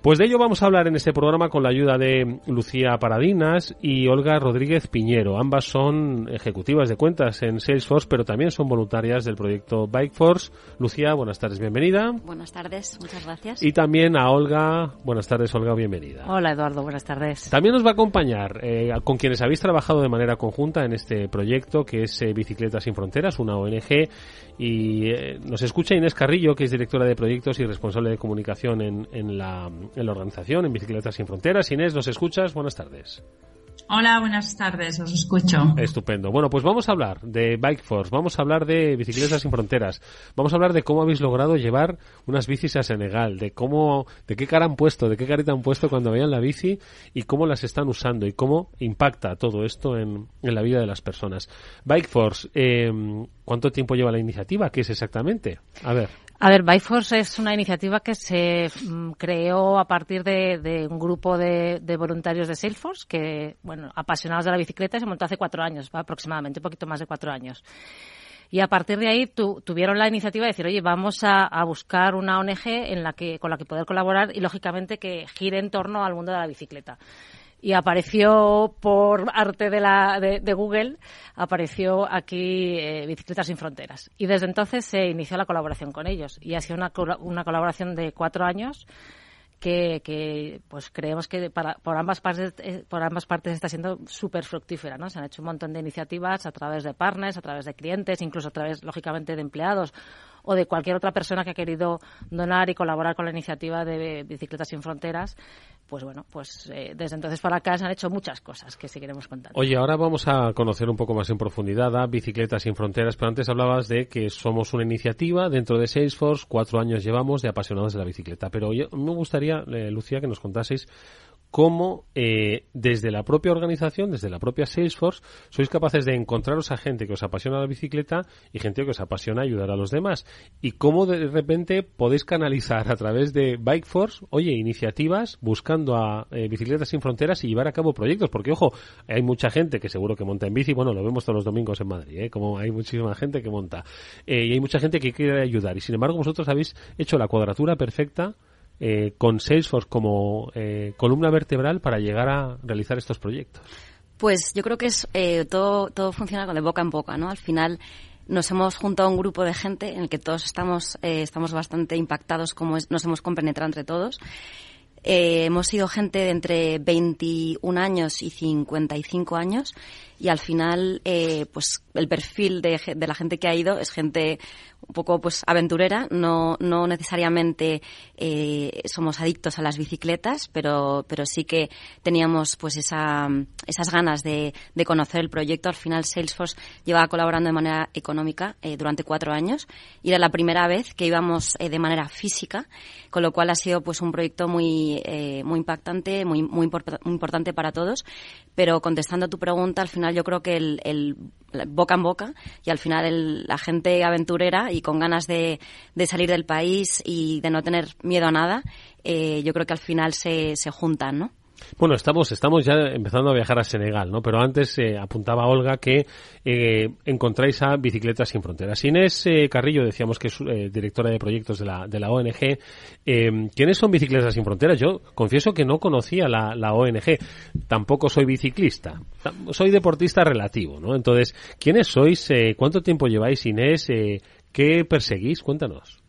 Pues de ello vamos a hablar en este programa con la ayuda de Lucía Paradinas y Olga Rodríguez Piñero. Ambas son ejecutivas de cuentas en Salesforce, pero también son voluntarias del proyecto Bikeforce. Lucía, buenas tardes, bienvenida. Buenas tardes, muchas gracias. Y también a Olga, buenas tardes, Olga, bienvenida. Hola, Eduardo, buenas tardes. También nos va a acompañar eh, con quienes habéis trabajado de manera conjunta en este proyecto que es eh, Bicicletas sin Fronteras, una ONG, y eh, nos escucha Inés Carrillo, que es directora de proyectos y responsable de comunicación en, en la en la organización, en Bicicletas Sin Fronteras. Inés, ¿nos escuchas? Buenas tardes. Hola, buenas tardes, os escucho. Estupendo. Bueno, pues vamos a hablar de Bike Force, vamos a hablar de Bicicletas Sin Fronteras, vamos a hablar de cómo habéis logrado llevar unas bicis a Senegal, de cómo, de qué cara han puesto, de qué carita han puesto cuando vean la bici y cómo las están usando y cómo impacta todo esto en, en la vida de las personas. Bike Force, eh, ¿cuánto tiempo lleva la iniciativa? ¿Qué es exactamente? A ver. A ver, Bikeforce es una iniciativa que se mm, creó a partir de, un grupo de, de, voluntarios de Salesforce que, bueno, apasionados de la bicicleta, se montó hace cuatro años, aproximadamente, un poquito más de cuatro años. Y a partir de ahí tu, tuvieron la iniciativa de decir, oye, vamos a, a, buscar una ONG en la que, con la que poder colaborar y, lógicamente, que gire en torno al mundo de la bicicleta y apareció por arte de, la, de, de Google, apareció aquí eh, Bicicletas sin Fronteras. Y desde entonces se inició la colaboración con ellos. Y ha sido una, una colaboración de cuatro años que, que pues creemos que para, por ambas partes eh, por ambas partes está siendo súper fructífera no se han hecho un montón de iniciativas a través de partners a través de clientes incluso a través lógicamente de empleados o de cualquier otra persona que ha querido donar y colaborar con la iniciativa de Bicicletas sin Fronteras pues bueno, pues eh, desde entonces para acá se han hecho muchas cosas que seguiremos contando. Oye, ahora vamos a conocer un poco más en profundidad a Bicicletas sin Fronteras, pero antes hablabas de que somos una iniciativa dentro de Salesforce, cuatro años llevamos de apasionados de la bicicleta, pero yo, me gustaría, eh, Lucía, que nos contaseis cómo eh, desde la propia organización, desde la propia Salesforce, sois capaces de encontraros a gente que os apasiona la bicicleta y gente que os apasiona ayudar a los demás. Y cómo de repente podéis canalizar a través de Bikeforce, oye, iniciativas buscando a eh, Bicicletas sin Fronteras y llevar a cabo proyectos. Porque, ojo, hay mucha gente que seguro que monta en bici, bueno, lo vemos todos los domingos en Madrid, ¿eh? como hay muchísima gente que monta. Eh, y hay mucha gente que quiere ayudar. Y sin embargo, vosotros habéis hecho la cuadratura perfecta eh, con Salesforce como eh, columna vertebral para llegar a realizar estos proyectos? Pues yo creo que es eh, todo, todo funciona con de boca en boca, ¿no? Al final nos hemos juntado un grupo de gente en el que todos estamos, eh, estamos bastante impactados, como es, nos hemos compenetrado entre todos. Eh, hemos sido gente de entre 21 años y 55 años y al final, eh, pues el perfil de, de, la gente que ha ido es gente un poco pues aventurera, no, no necesariamente eh, somos adictos a las bicicletas, pero, pero sí que teníamos pues esa, esas ganas de, de conocer el proyecto. Al final Salesforce llevaba colaborando de manera económica eh, durante cuatro años y era la primera vez que íbamos eh, de manera física, con lo cual ha sido pues un proyecto muy, eh, muy impactante, muy, muy, muy importante para todos. Pero contestando a tu pregunta, al final yo creo que el, el boca en boca y al final el, la gente aventurera y con ganas de, salir del país y de no tener miedo a nada, eh, yo creo que al final se, se juntan, ¿no? Bueno, estamos, estamos ya empezando a viajar a Senegal, ¿no? Pero antes eh, apuntaba Olga que eh, encontráis a Bicicletas Sin Fronteras. Inés eh, Carrillo, decíamos que es eh, directora de proyectos de la, de la ONG. ¿Quiénes son Bicicletas Sin Fronteras? Yo confieso que no conocía la, la ONG. Tampoco soy biciclista. Soy deportista relativo, ¿no? Entonces, ¿quiénes sois? ¿Cuánto tiempo lleváis, Inés? ¿Qué perseguís? Cuéntanos.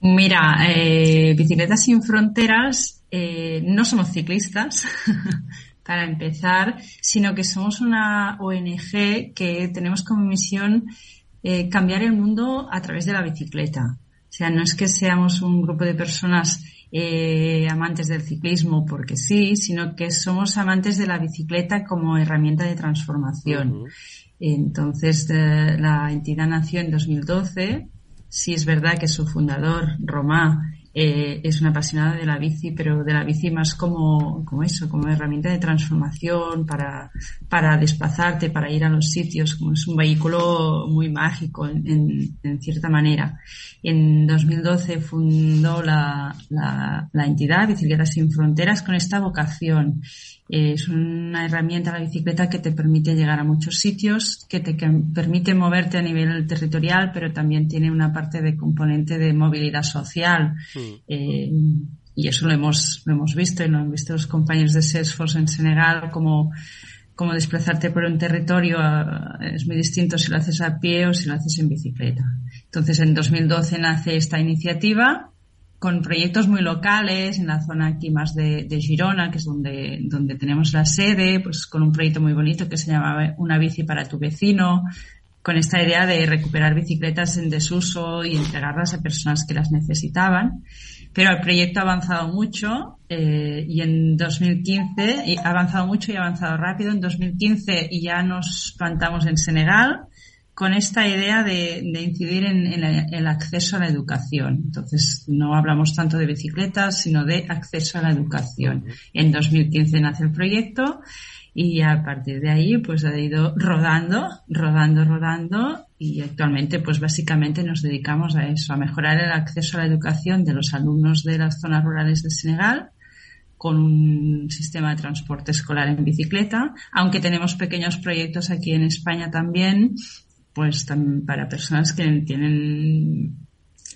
Mira, Bicicletas Sin Fronteras eh, no somos ciclistas, para empezar, sino que somos una ONG que tenemos como misión eh, cambiar el mundo a través de la bicicleta. O sea, no es que seamos un grupo de personas eh, amantes del ciclismo porque sí, sino que somos amantes de la bicicleta como herramienta de transformación. Uh -huh. Entonces, eh, la entidad nació en 2012. Sí es verdad que su fundador, Romá, eh, es una apasionada de la bici, pero de la bici más como, como eso, como herramienta de transformación para, para desplazarte, para ir a los sitios, como es un vehículo muy mágico en, en, cierta manera. En 2012 fundó la, la, la entidad Bicicletas sin Fronteras con esta vocación es una herramienta la bicicleta que te permite llegar a muchos sitios, que te permite moverte a nivel territorial, pero también tiene una parte de componente de movilidad social. Mm. Eh, y eso lo hemos, lo hemos visto y lo han visto los compañeros de Salesforce en Senegal, como, como desplazarte por un territorio eh, es muy distinto si lo haces a pie o si lo haces en bicicleta. Entonces, en 2012 nace esta iniciativa con proyectos muy locales en la zona aquí más de, Girona, que es donde, donde tenemos la sede, pues con un proyecto muy bonito que se llamaba Una bici para tu vecino, con esta idea de recuperar bicicletas en desuso y entregarlas a personas que las necesitaban. Pero el proyecto ha avanzado mucho eh, y en 2015 ha avanzado mucho y ha avanzado rápido. En 2015 ya nos plantamos en Senegal con esta idea de, incidir en, el acceso a la educación. Entonces, no hablamos tanto de bicicletas, sino de acceso a la educación. En 2015 nace el proyecto y a partir de ahí, pues ha ido rodando, rodando, rodando y actualmente, pues básicamente nos dedicamos a eso, a mejorar el acceso a la educación de los alumnos de las zonas rurales de Senegal con un sistema de transporte escolar en bicicleta, aunque tenemos pequeños proyectos aquí en España también pues también para personas que tienen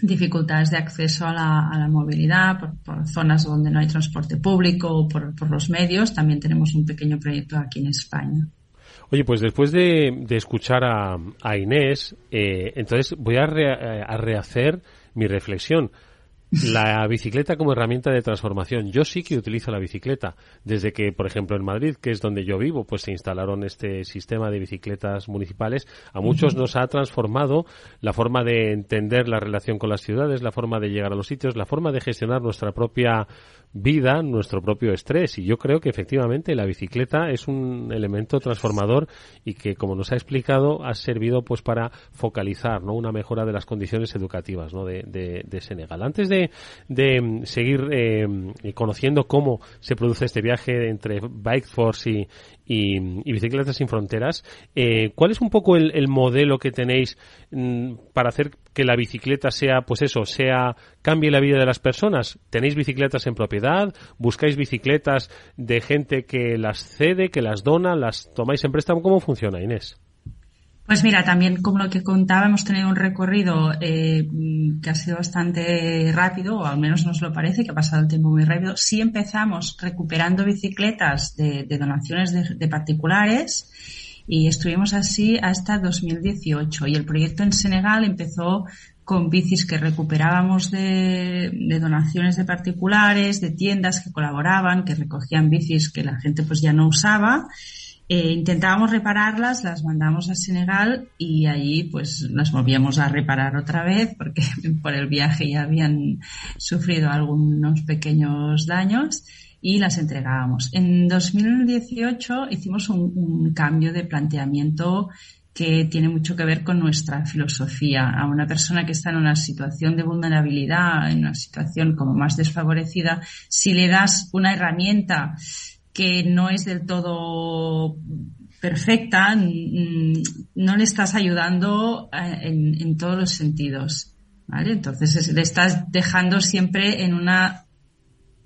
dificultades de acceso a la, movilidad por, zonas donde no hay transporte público o por, los medios. También tenemos un pequeño proyecto aquí en España. Oye, pues después de, escuchar a, Inés, eh, entonces voy a, a rehacer mi reflexión. La bicicleta como herramienta de transformación. Yo sí que utilizo la bicicleta. Desde que, por ejemplo, en Madrid, que es donde yo vivo, pues se instalaron este sistema de bicicletas municipales. A muchos nos ha transformado la forma de entender la relación con las ciudades, la forma de llegar a los sitios, la forma de gestionar nuestra propia vida, nuestro propio estrés. Y yo creo que efectivamente la bicicleta es un elemento transformador y que, como nos ha explicado, ha servido pues para focalizar ¿no? una mejora de las condiciones educativas ¿no? de, Senegal. Antes de, de mm, seguir eh, conociendo cómo se produce este viaje entre Bike Force y, y, Bicicletas sin Fronteras, eh, ¿cuál es un poco el, el modelo que tenéis mm, para hacer que la bicicleta sea, pues eso, sea, cambie la vida de las personas? ¿Tenéis bicicletas en propiedad? ¿Buscáis bicicletas de gente que las cede, que las dona, las tomáis en préstamo? ¿Cómo funciona, Inés? Pues mira, también como lo que contaba, hemos tenido un recorrido eh, que ha sido bastante rápido, o al menos nos lo parece, que ha pasado el tiempo muy rápido. Sí empezamos recuperando bicicletas de, donaciones de, particulares y estuvimos así hasta 2018. Y el proyecto en Senegal empezó con bicis que recuperábamos de, de, donaciones de particulares, de tiendas que colaboraban, que recogían bicis que la gente pues ya no usaba eh, intentábamos repararlas, las mandamos a Senegal y allí pues las volvíamos a reparar otra vez porque por el viaje ya habían sufrido algunos pequeños daños y las entregábamos. En 2018 hicimos un, un cambio de planteamiento que tiene mucho que ver con nuestra filosofía. A una persona que está en una situación de vulnerabilidad, en una situación como más desfavorecida, si le das una herramienta que no es del todo perfecta, no le estás ayudando eh, en, todos los sentidos. ¿vale? Entonces le estás dejando siempre en una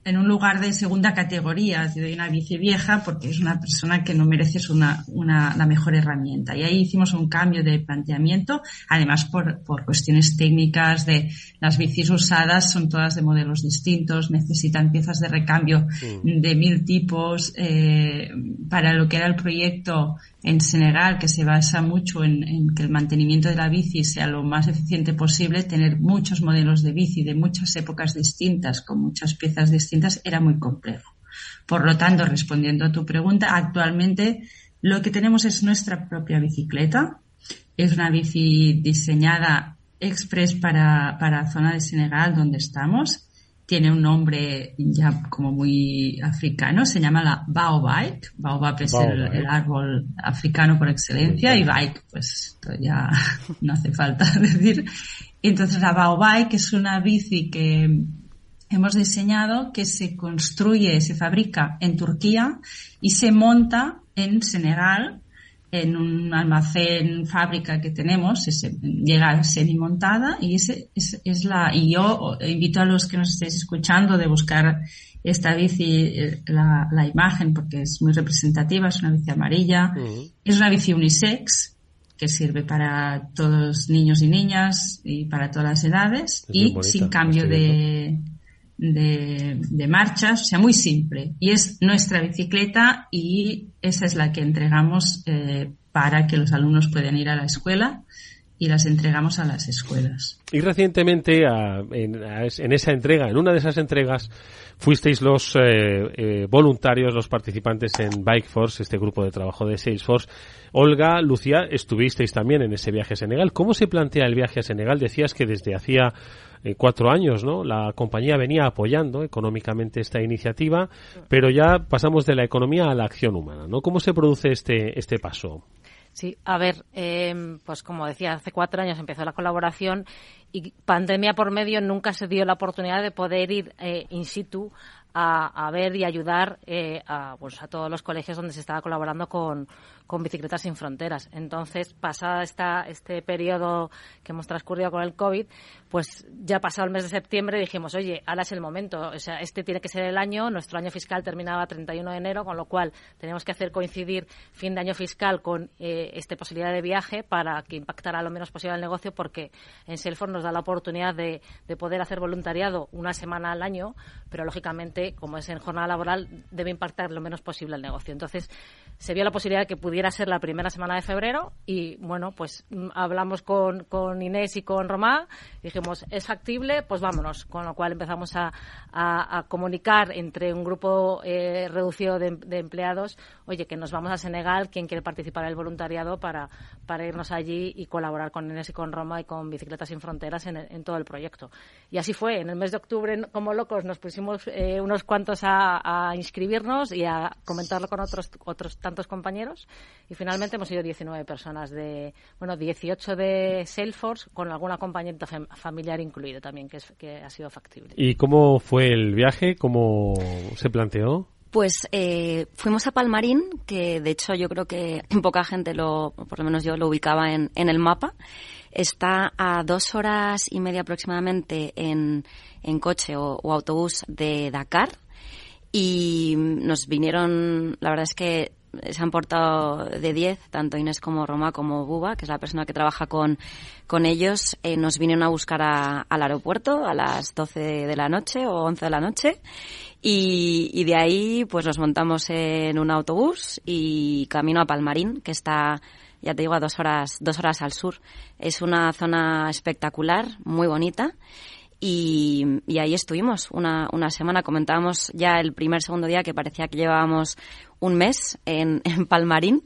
en un lugar de segunda categoría, te doy una bici vieja porque es una persona que no mereces una, una, la mejor herramienta. Y ahí hicimos un cambio de planteamiento, además por, por cuestiones técnicas de las bicis usadas son todas de modelos distintos, necesitan piezas de recambio mm. de mil tipos. Eh, para lo que era el proyecto en Senegal, que se basa mucho en, que el mantenimiento de la bici sea lo más eficiente posible, tener muchos modelos de bici de muchas épocas distintas, con muchas piezas distintas, era muy complejo. Por lo tanto, respondiendo a tu pregunta, actualmente lo que tenemos es nuestra propia bicicleta. Es una bici diseñada express para, para zona de Senegal donde estamos tiene un nombre ya como muy africano, se llama la Baobike. Baobab es el, árbol africano por excelencia y bike, pues ya no hace falta decir. Entonces la Baobike es una bici que hemos diseñado que se construye, se fabrica en Turquía y se monta en Senegal en un almacén fábrica que tenemos, llega semi montada y ese es, la y yo invito a los que nos estéis escuchando de buscar esta bici eh, la, la imagen porque es muy representativa, es una bici amarilla, es una bici unisex que sirve para todos niños y niñas y para todas las edades y sin cambio de, de, marchas, o sea, muy simple. Y es nuestra bicicleta y esa es la que entregamos eh, para que los alumnos puedan ir a la escuela y las entregamos a las escuelas. Y recientemente, en, esa entrega, en una de esas entregas, fuisteis los eh, eh, voluntarios, los participantes en Bikeforce, este grupo de trabajo de Salesforce. Olga, Lucía, estuvisteis también en ese viaje a Senegal. ¿Cómo se plantea el viaje a Senegal? Decías que desde hacía eh, cuatro años, ¿no? La compañía venía apoyando económicamente esta iniciativa, pero ya pasamos de la economía a la acción humana, ¿no? ¿Cómo se produce este, este paso? Sí, a ver, eh, pues como decía, hace cuatro años empezó la colaboración y pandemia por medio nunca se dio la oportunidad de poder ir eh, in situ a, ver y ayudar eh, a, pues, a todos los colegios donde se estaba colaborando con, con Bicicletas Sin Fronteras. Entonces, pasada esta, este periodo que hemos transcurrido con el COVID, pues ya pasado el mes de septiembre dijimos, oye, ahora es el momento, o sea, este tiene que ser el año, nuestro año fiscal terminaba 31 de enero, con lo cual tenemos que hacer coincidir fin de año fiscal con eh, esta posibilidad de viaje para que impactara lo menos posible el negocio, porque en Salesforce nos da la oportunidad de, de poder hacer voluntariado una semana al año, pero lógicamente, como es en jornada laboral, debe impactar lo menos posible el negocio. Entonces, se vio la posibilidad de que pudiera ser la primera semana de febrero y bueno, pues mm, hablamos con, con Inés y con Romá, dijimos, es factible, pues vámonos, con lo cual empezamos a, a, comunicar entre un grupo eh, reducido de, empleados, oye, que nos vamos a Senegal, quien quiere participar en el voluntariado para, para irnos allí y colaborar con Inés y con Roma y con Bicicletas Sin Fronteras en, en todo el proyecto. Y así fue, en el mes de octubre, como locos, nos pusimos eh, unos cuantos a, a inscribirnos y a comentarlo con otros, otros tantos compañeros y finalmente hemos sido 19 personas de, bueno, 18 de Salesforce con algún acompañamiento familiar incluido también que, es, que ha sido factible. ¿Y cómo fue el viaje? ¿Cómo se planteó? Pues eh, fuimos a Palmarín, que de hecho yo creo que poca gente lo, por lo menos yo lo ubicaba en, en el mapa. Está a dos horas y media aproximadamente en, en coche o, o autobús de Dakar y nos vinieron, la verdad es que se han portado de 10, tanto Inés como Roma como Buba, que es la persona que trabaja con, con ellos, eh, nos vinieron a buscar al aeropuerto a las 12 de la noche o 11 de la noche y, y, de ahí pues nos montamos en un autobús y camino a Palmarín, que está ya te digo a dos horas, dos horas al sur. Es una zona espectacular, muy bonita y, ahí estuvimos una, una semana. Comentábamos ya el primer, segundo día que parecía que llevábamos un mes en, en Palmarín.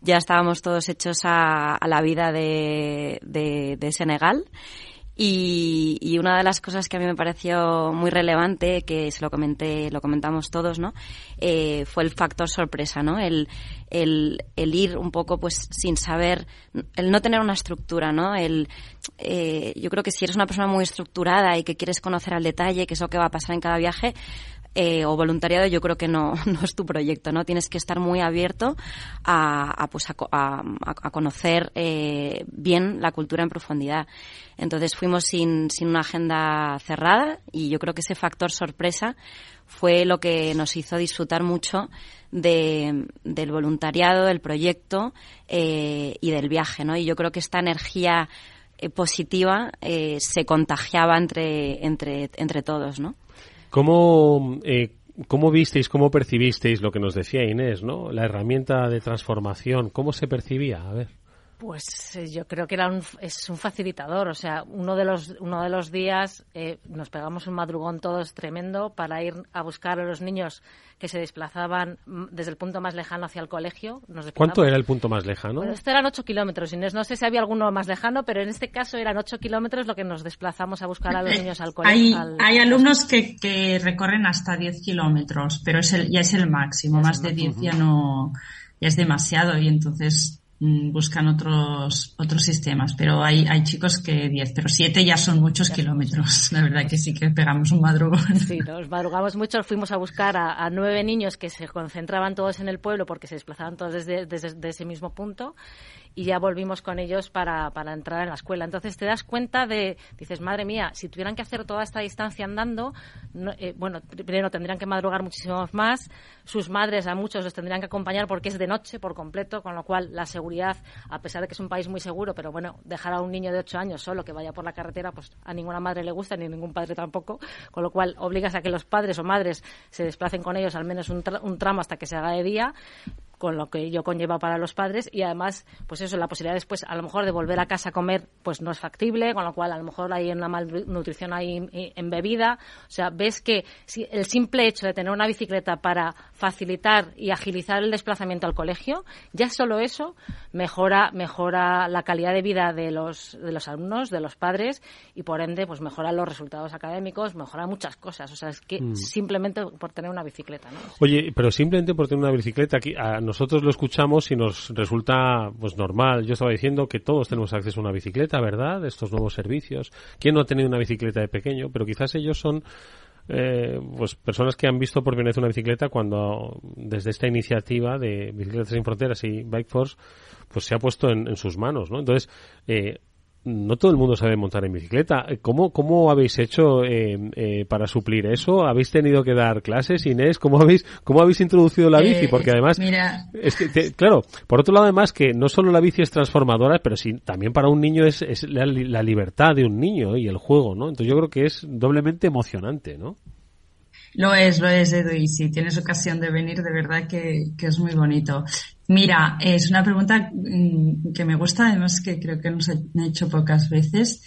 Ya estábamos todos hechos a, la vida de, de Senegal. Y, y, una de las cosas que a mí me pareció muy relevante, que se lo comenté, lo comentamos todos, ¿no? Eh, fue el factor sorpresa, ¿no? El, el, el, ir un poco, pues, sin saber, el no tener una estructura, ¿no? El, eh, yo creo que si eres una persona muy estructurada y que quieres conocer al detalle qué es lo que va a pasar en cada viaje, eh, o voluntariado yo creo que no, no es tu proyecto, ¿no? Tienes que estar muy abierto a, a pues a, a, conocer eh, bien la cultura en profundidad. Entonces fuimos sin, sin una agenda cerrada y yo creo que ese factor sorpresa fue lo que nos hizo disfrutar mucho de, del voluntariado, del proyecto eh, y del viaje, ¿no? Y yo creo que esta energía eh, positiva eh, se contagiaba entre, entre, entre todos, ¿no? ¿Cómo, eh, ¿Cómo visteis, cómo percibisteis lo que nos decía Inés, ¿no? La herramienta de transformación, ¿cómo se percibía? A ver. Pues eh, yo creo que era un, es un facilitador. O sea, uno de los, uno de los días eh, nos pegamos un madrugón todos tremendo para ir a buscar a los niños que se desplazaban mm, desde el punto más lejano hacia el colegio. ¿Cuánto era el punto más lejano? Bueno, este eran ocho kilómetros. Inés, no sé si había alguno más lejano, pero en este caso eran ocho kilómetros lo que nos desplazamos a buscar a los niños al colegio. Hay, hay alumnos que, que, recorren hasta diez kilómetros, pero es el, ya es el máximo. más de diez ya no, ya es demasiado y entonces buscan otros otros sistemas, pero hay, hay chicos que 10, pero 7 ya son muchos kilómetros. La verdad que sí que pegamos un madrugón. Sí, nos madrugamos mucho. Fuimos a buscar a, nueve niños que se concentraban todos en el pueblo porque se desplazaban todos desde, desde ese mismo punto y ya volvimos con ellos para, para entrar en la escuela. Entonces te das cuenta de, dices, madre mía, si tuvieran que hacer toda esta distancia andando, eh, bueno, primero tendrían que madrugar muchísimo más, sus madres a muchos les tendrían que acompañar porque es de noche por completo, con lo cual la seguridad, a pesar de que es un país muy seguro, pero bueno, dejar a un niño de 8 años solo que vaya por la carretera, pues a ninguna madre le gusta, ni a ningún padre tampoco, con lo cual obligas a que los padres o madres se desplacen con ellos al menos un, un tramo hasta que se haga de día con lo que ello conlleva para los padres y además, pues eso, la posibilidad después a lo mejor de volver a casa a comer, pues no es factible, con lo cual a lo mejor hay una malnutrición ahí en bebida. O sea, ves que si el simple hecho de tener una bicicleta para facilitar y agilizar el desplazamiento al colegio, ya solo eso mejora, mejora la calidad de vida de los, de los alumnos, de los padres y por ende, pues mejora los resultados académicos, mejora muchas cosas. O sea, es que mm. simplemente por tener una bicicleta, ¿no? Oye, pero simplemente por tener una bicicleta aquí, a nosotros lo escuchamos y nos resulta pues normal. Yo estaba diciendo que todos tenemos acceso a una bicicleta, ¿verdad? Estos nuevos servicios. ¿Quién no ha tenido una bicicleta de pequeño? Pero quizás ellos son eh, pues personas que han visto por primera vez una bicicleta cuando desde esta iniciativa de Bicicletas sin Fronteras y Bike Force pues se ha puesto en, sus manos, ¿no? Entonces, eh, no todo el mundo sabe montar en bicicleta. ¿Cómo, cómo habéis hecho eh, eh, para suplir eso? ¿Habéis tenido que dar clases, Inés? ¿Cómo habéis, cómo habéis introducido la bici? Eh, Porque además, es que, claro, por otro lado además que no solo la bici es transformadora, pero sí, también para un niño es, es la, la libertad de un niño y el juego, ¿no? Entonces yo creo que es doblemente emocionante, ¿no? Lo es, lo es, Edu, y si tienes ocasión de venir, de verdad que, que es muy bonito. Mira, es una pregunta mm, que me gusta, además que creo que nos han hecho pocas veces.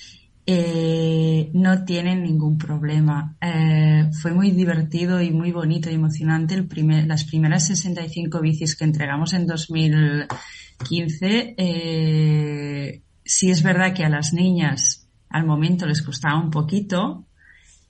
Eh, no tienen ningún problema. Eh, fue muy divertido y muy bonito y emocionante el primer, las primeras 65 bicis que entregamos en 2015. Eh, sí es verdad que a las niñas al momento les costaba un poquito,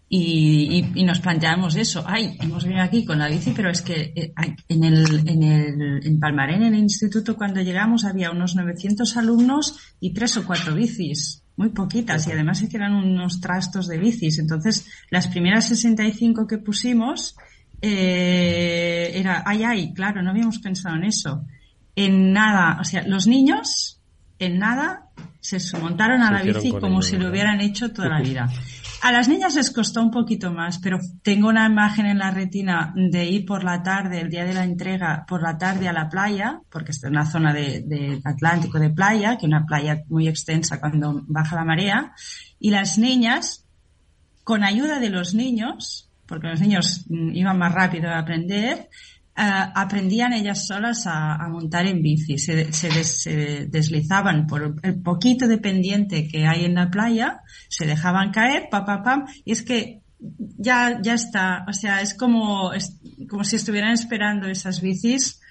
y, y, nos planteamos eso. Ay, hemos venido aquí con la bici, pero es que eh, en el, en el, en Palmarén, en el instituto, cuando llegamos había unos 900 alumnos y tres o cuatro bicis. Muy poquitas y además es que eran unos trastos de bicis. Entonces, las primeras 65 que pusimos, eh, era, ay, ay, claro, no habíamos pensado en eso. En nada, o sea, los niños, en nada, se montaron a la bici como si lo hubieran hecho toda la vida. A las niñas les costó un poquito más, pero tengo una imagen en la retina de ir por la tarde, el día de la entrega, por la tarde a la playa, porque está en una zona de, de Atlántico de playa, que es una playa muy extensa cuando baja la marea, y las niñas, con ayuda de los niños, porque los niños mm, iban más rápido a aprender, eh, aprendían ellas solas a, montar en bici. Se, se, deslizaban por el poquito de pendiente que hay en la playa, se dejaban caer, pa, pa, pam, y es que ya, ya está. O sea, es como, es como si estuvieran esperando esas bicis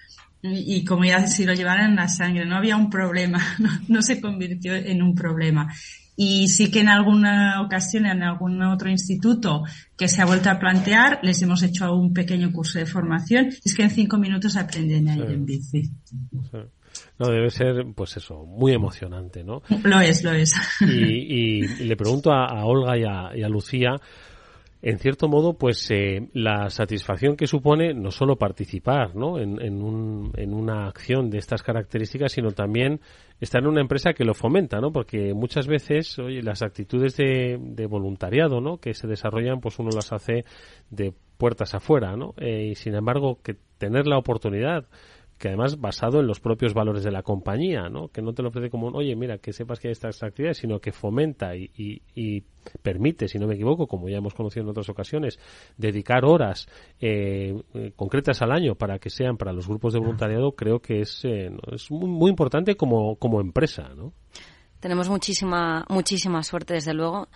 y, como ya si lo llevaran en la sangre. No había un problema, no se convirtió en un problema. Y sí que en alguna ocasión, en algún otro instituto que se ha vuelto a plantear, les hemos hecho un pequeño curso de formación. Es que en cinco minutos aprenden a ir en bici. No, debe ser, pues eso, muy emocionante, ¿no? Lo es, lo es. Y, le pregunto a, Olga y a, y a Lucía, en cierto modo, pues eh, la satisfacción que supone no solo participar ¿no? En, en, un, en, una acción de estas características, sino también estar en una empresa que lo fomenta, ¿no? Porque muchas veces, oye, las actitudes de, voluntariado, ¿no? Que se desarrollan, pues uno las hace de puertas afuera, ¿no? Eh, y sin embargo, que tener la oportunidad que además basado en los propios valores de la compañía, ¿no? Que no te lo ofrece como, oye, mira, que sepas que hay estas actividades, sino que fomenta y, y, permite, si no me equivoco, como ya hemos conocido en otras ocasiones, dedicar horas eh, concretas al año para que sean para los grupos de voluntariado, creo que es, eh, es muy, muy, importante como, como empresa, ¿no? Tenemos muchísima, muchísima suerte, desde luego.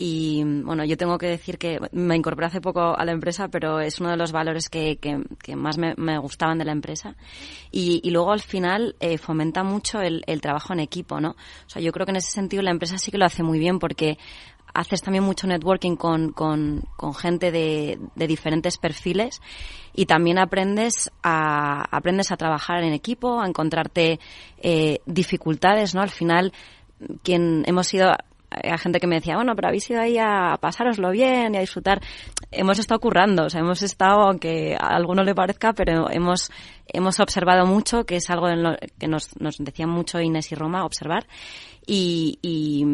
Y bueno, yo tengo que decir que me incorporé hace poco a la empresa, pero es uno de los valores que, que, más me, gustaban de la empresa. Y, luego al final eh, fomenta mucho el, trabajo en equipo, ¿no? O sea, yo creo que en ese sentido la empresa sí que lo hace muy bien porque haces también mucho networking con, con, gente de, de, diferentes perfiles y también aprendes a, aprendes a trabajar en equipo, a encontrarte eh, dificultades, ¿no? Al final, quien hemos ido hay gente que me decía, bueno, pero habéis ido ahí a pasároslo bien y a disfrutar. Hemos estado currando, o sea, hemos estado, aunque a alguno le parezca, pero hemos, hemos observado mucho, que es algo en lo que nos, nos decían mucho Inés y Roma, observar. Y, y,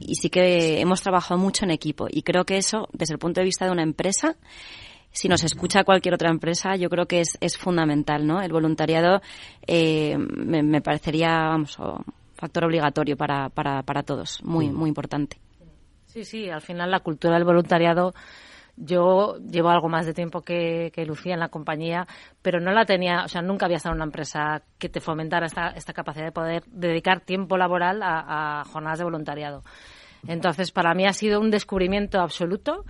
y sí que hemos trabajado mucho en equipo. Y creo que eso, desde el punto de vista de una empresa, si nos escucha cualquier otra empresa, yo creo que es, es fundamental, ¿no? El voluntariado eh, me, me, parecería, vamos, factor obligatorio para, para, para todos, muy, muy importante. Sí, sí, al final la cultura del voluntariado yo llevo algo más de tiempo que, que, Lucía en la compañía, pero no la tenía, o sea, nunca había estado en una empresa que te fomentara esta, esta capacidad de poder dedicar tiempo laboral a, a jornadas de voluntariado. Entonces, para mí ha sido un descubrimiento absoluto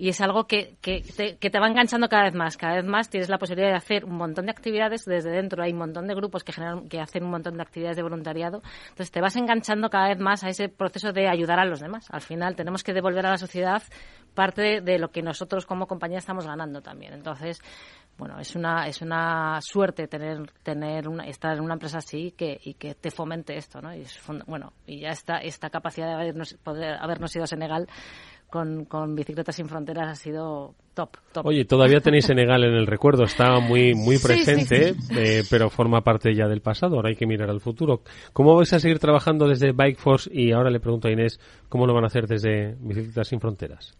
y es algo que, que, te, que, te, va enganchando cada vez más. Cada vez más tienes la posibilidad de hacer un montón de actividades desde dentro. Hay un montón de grupos que, generan, que hacen un montón de actividades de voluntariado. Entonces te vas enganchando cada vez más a ese proceso de ayudar a los demás. Al final tenemos que devolver a la sociedad parte de, lo que nosotros como compañía estamos ganando también. Entonces, bueno, es una, es una suerte tener, tener una, estar en una empresa así que, y que te fomente esto, ¿no? Y es, bueno, y ya esta, esta capacidad de habernos, poder habernos ido a Senegal con, con Bicicletas Sin Fronteras ha sido top, top. Oye, todavía tenéis Senegal en el recuerdo, está muy, muy presente, sí, sí, sí. Eh, pero forma parte ya del pasado, ahora hay que mirar al futuro. ¿Cómo vais a seguir trabajando desde Bike Force? Y ahora le pregunto a Inés, ¿cómo lo van a hacer desde Bicicletas Sin Fronteras?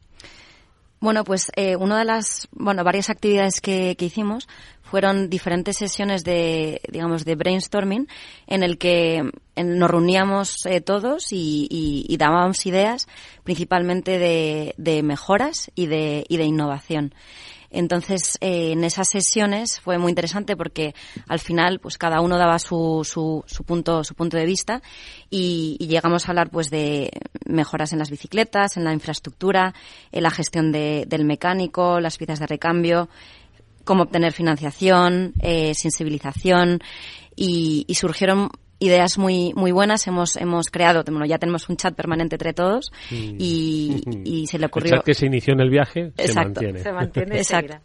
Bueno, pues eh, una de las, bueno, varias actividades que, que, hicimos fueron diferentes sesiones de, digamos, de brainstorming en el que nos reuníamos eh, todos y, y, y, dábamos ideas principalmente de, de mejoras y de, y de innovación. Entonces, eh, en esas sesiones fue muy interesante porque al final, pues cada uno daba su, su, su punto, su punto de vista y, y, llegamos a hablar, pues, de mejoras en las bicicletas, en la infraestructura, en la gestión de, del mecánico, las piezas de recambio, cómo obtener financiación, eh, sensibilización y, y surgieron ideas muy muy buenas. Hemos hemos creado bueno ya tenemos un chat permanente entre todos y, y se le ocurrió. El chat que se inició en el viaje Exacto. se mantiene. Se mantiene Exacto.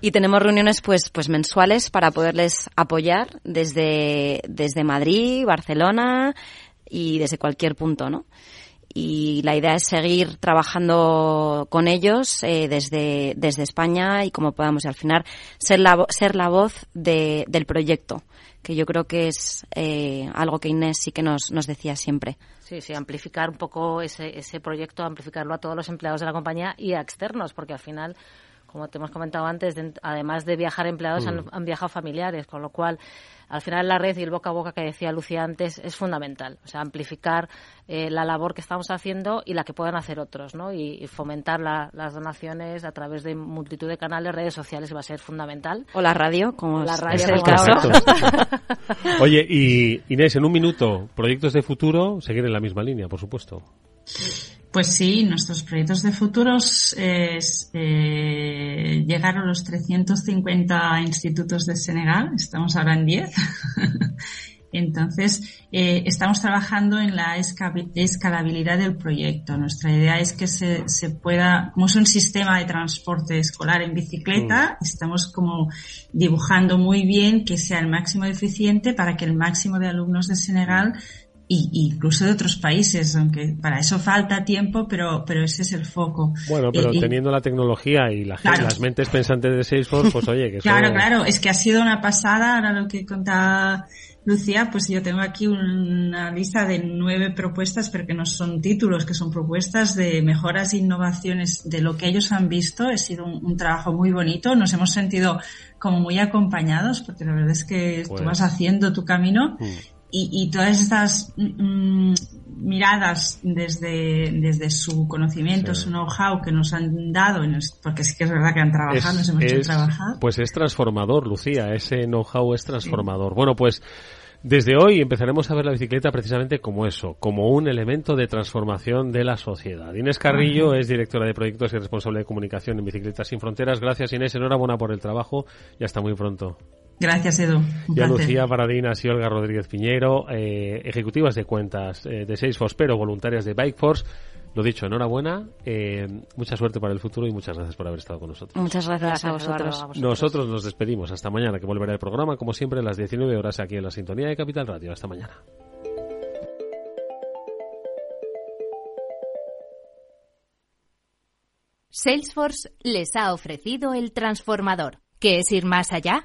y tenemos reuniones pues pues mensuales para poderles apoyar desde desde Madrid Barcelona y desde cualquier punto no y la idea es seguir trabajando con ellos eh, desde, desde España y como podamos al final ser la, ser la voz de, del proyecto que yo creo que es eh, algo que Inés sí que nos, nos decía siempre. Sí, sí, amplificar un poco ese, ese proyecto, amplificarlo a todos los empleados de la compañía y a externos, porque al final como te hemos comentado antes, de, además de viajar empleados, mm. han, han, viajado familiares, con lo cual, al final la red y el boca a boca que decía Lucía antes es fundamental. O sea, amplificar eh, la labor que estamos haciendo y la que puedan hacer otros, ¿no? Y, y fomentar la, las donaciones a través de multitud de canales, redes sociales va a ser fundamental. O la radio, como la radio, es el caso. Oye, y Inés, en un minuto, proyectos de futuro, seguir en la misma línea, por supuesto. Pues sí, nuestros proyectos de futuros es eh, llegar a los 350 institutos de Senegal, estamos ahora en 10. Entonces, eh, estamos trabajando en la escalabilidad del proyecto. Nuestra idea es que se, se pueda, como es un sistema de transporte escolar en bicicleta, mm. estamos como dibujando muy bien que sea el máximo eficiente para que el máximo de alumnos de Senegal y, incluso de otros países, aunque para eso falta tiempo, pero, pero ese es el foco. Bueno, pero teniendo la tecnología y la, claro. las mentes pensantes de Salesforce, pues oye, que Claro, eso... claro, es que ha sido una pasada, ahora lo que contaba Lucía, pues yo tengo aquí una lista de nueve propuestas, pero que no son títulos, que son propuestas de mejoras e innovaciones de lo que ellos han visto. Ha sido un, un trabajo muy bonito, nos hemos sentido como muy acompañados, porque la verdad es que pues... tú vas haciendo tu camino. Mm y, y todas estas mm, miradas desde, desde su conocimiento, sí. su know-how que nos han dado, porque sí que es verdad que han trabajado, es, nos hemos es, hecho trabajar. Pues es transformador, Lucía, ese know-how es transformador. Sí. Bueno, pues desde hoy empezaremos a ver la bicicleta precisamente como eso, como un elemento de transformación de la sociedad. Inés Carrillo es directora de proyectos y responsable de comunicación en Bicicletas Sin Fronteras. Gracias Inés, enhorabuena por el trabajo y hasta muy pronto. Gracias, Edu. Un y a Lucía Paradinas y Olga Rodríguez Piñero, eh, ejecutivas de cuentas eh, de Salesforce, pero voluntarias de Bikeforce. Lo dicho, enhorabuena, eh, mucha suerte para el futuro y muchas gracias por haber estado con nosotros. Muchas gracias, a, vosotros. Nosotros nos despedimos. Hasta mañana, que volverá el programa, como siempre, a las 19 horas aquí en la sintonía de Capital Radio. Hasta mañana. Salesforce les ha ofrecido el transformador. ¿Qué es ir más allá?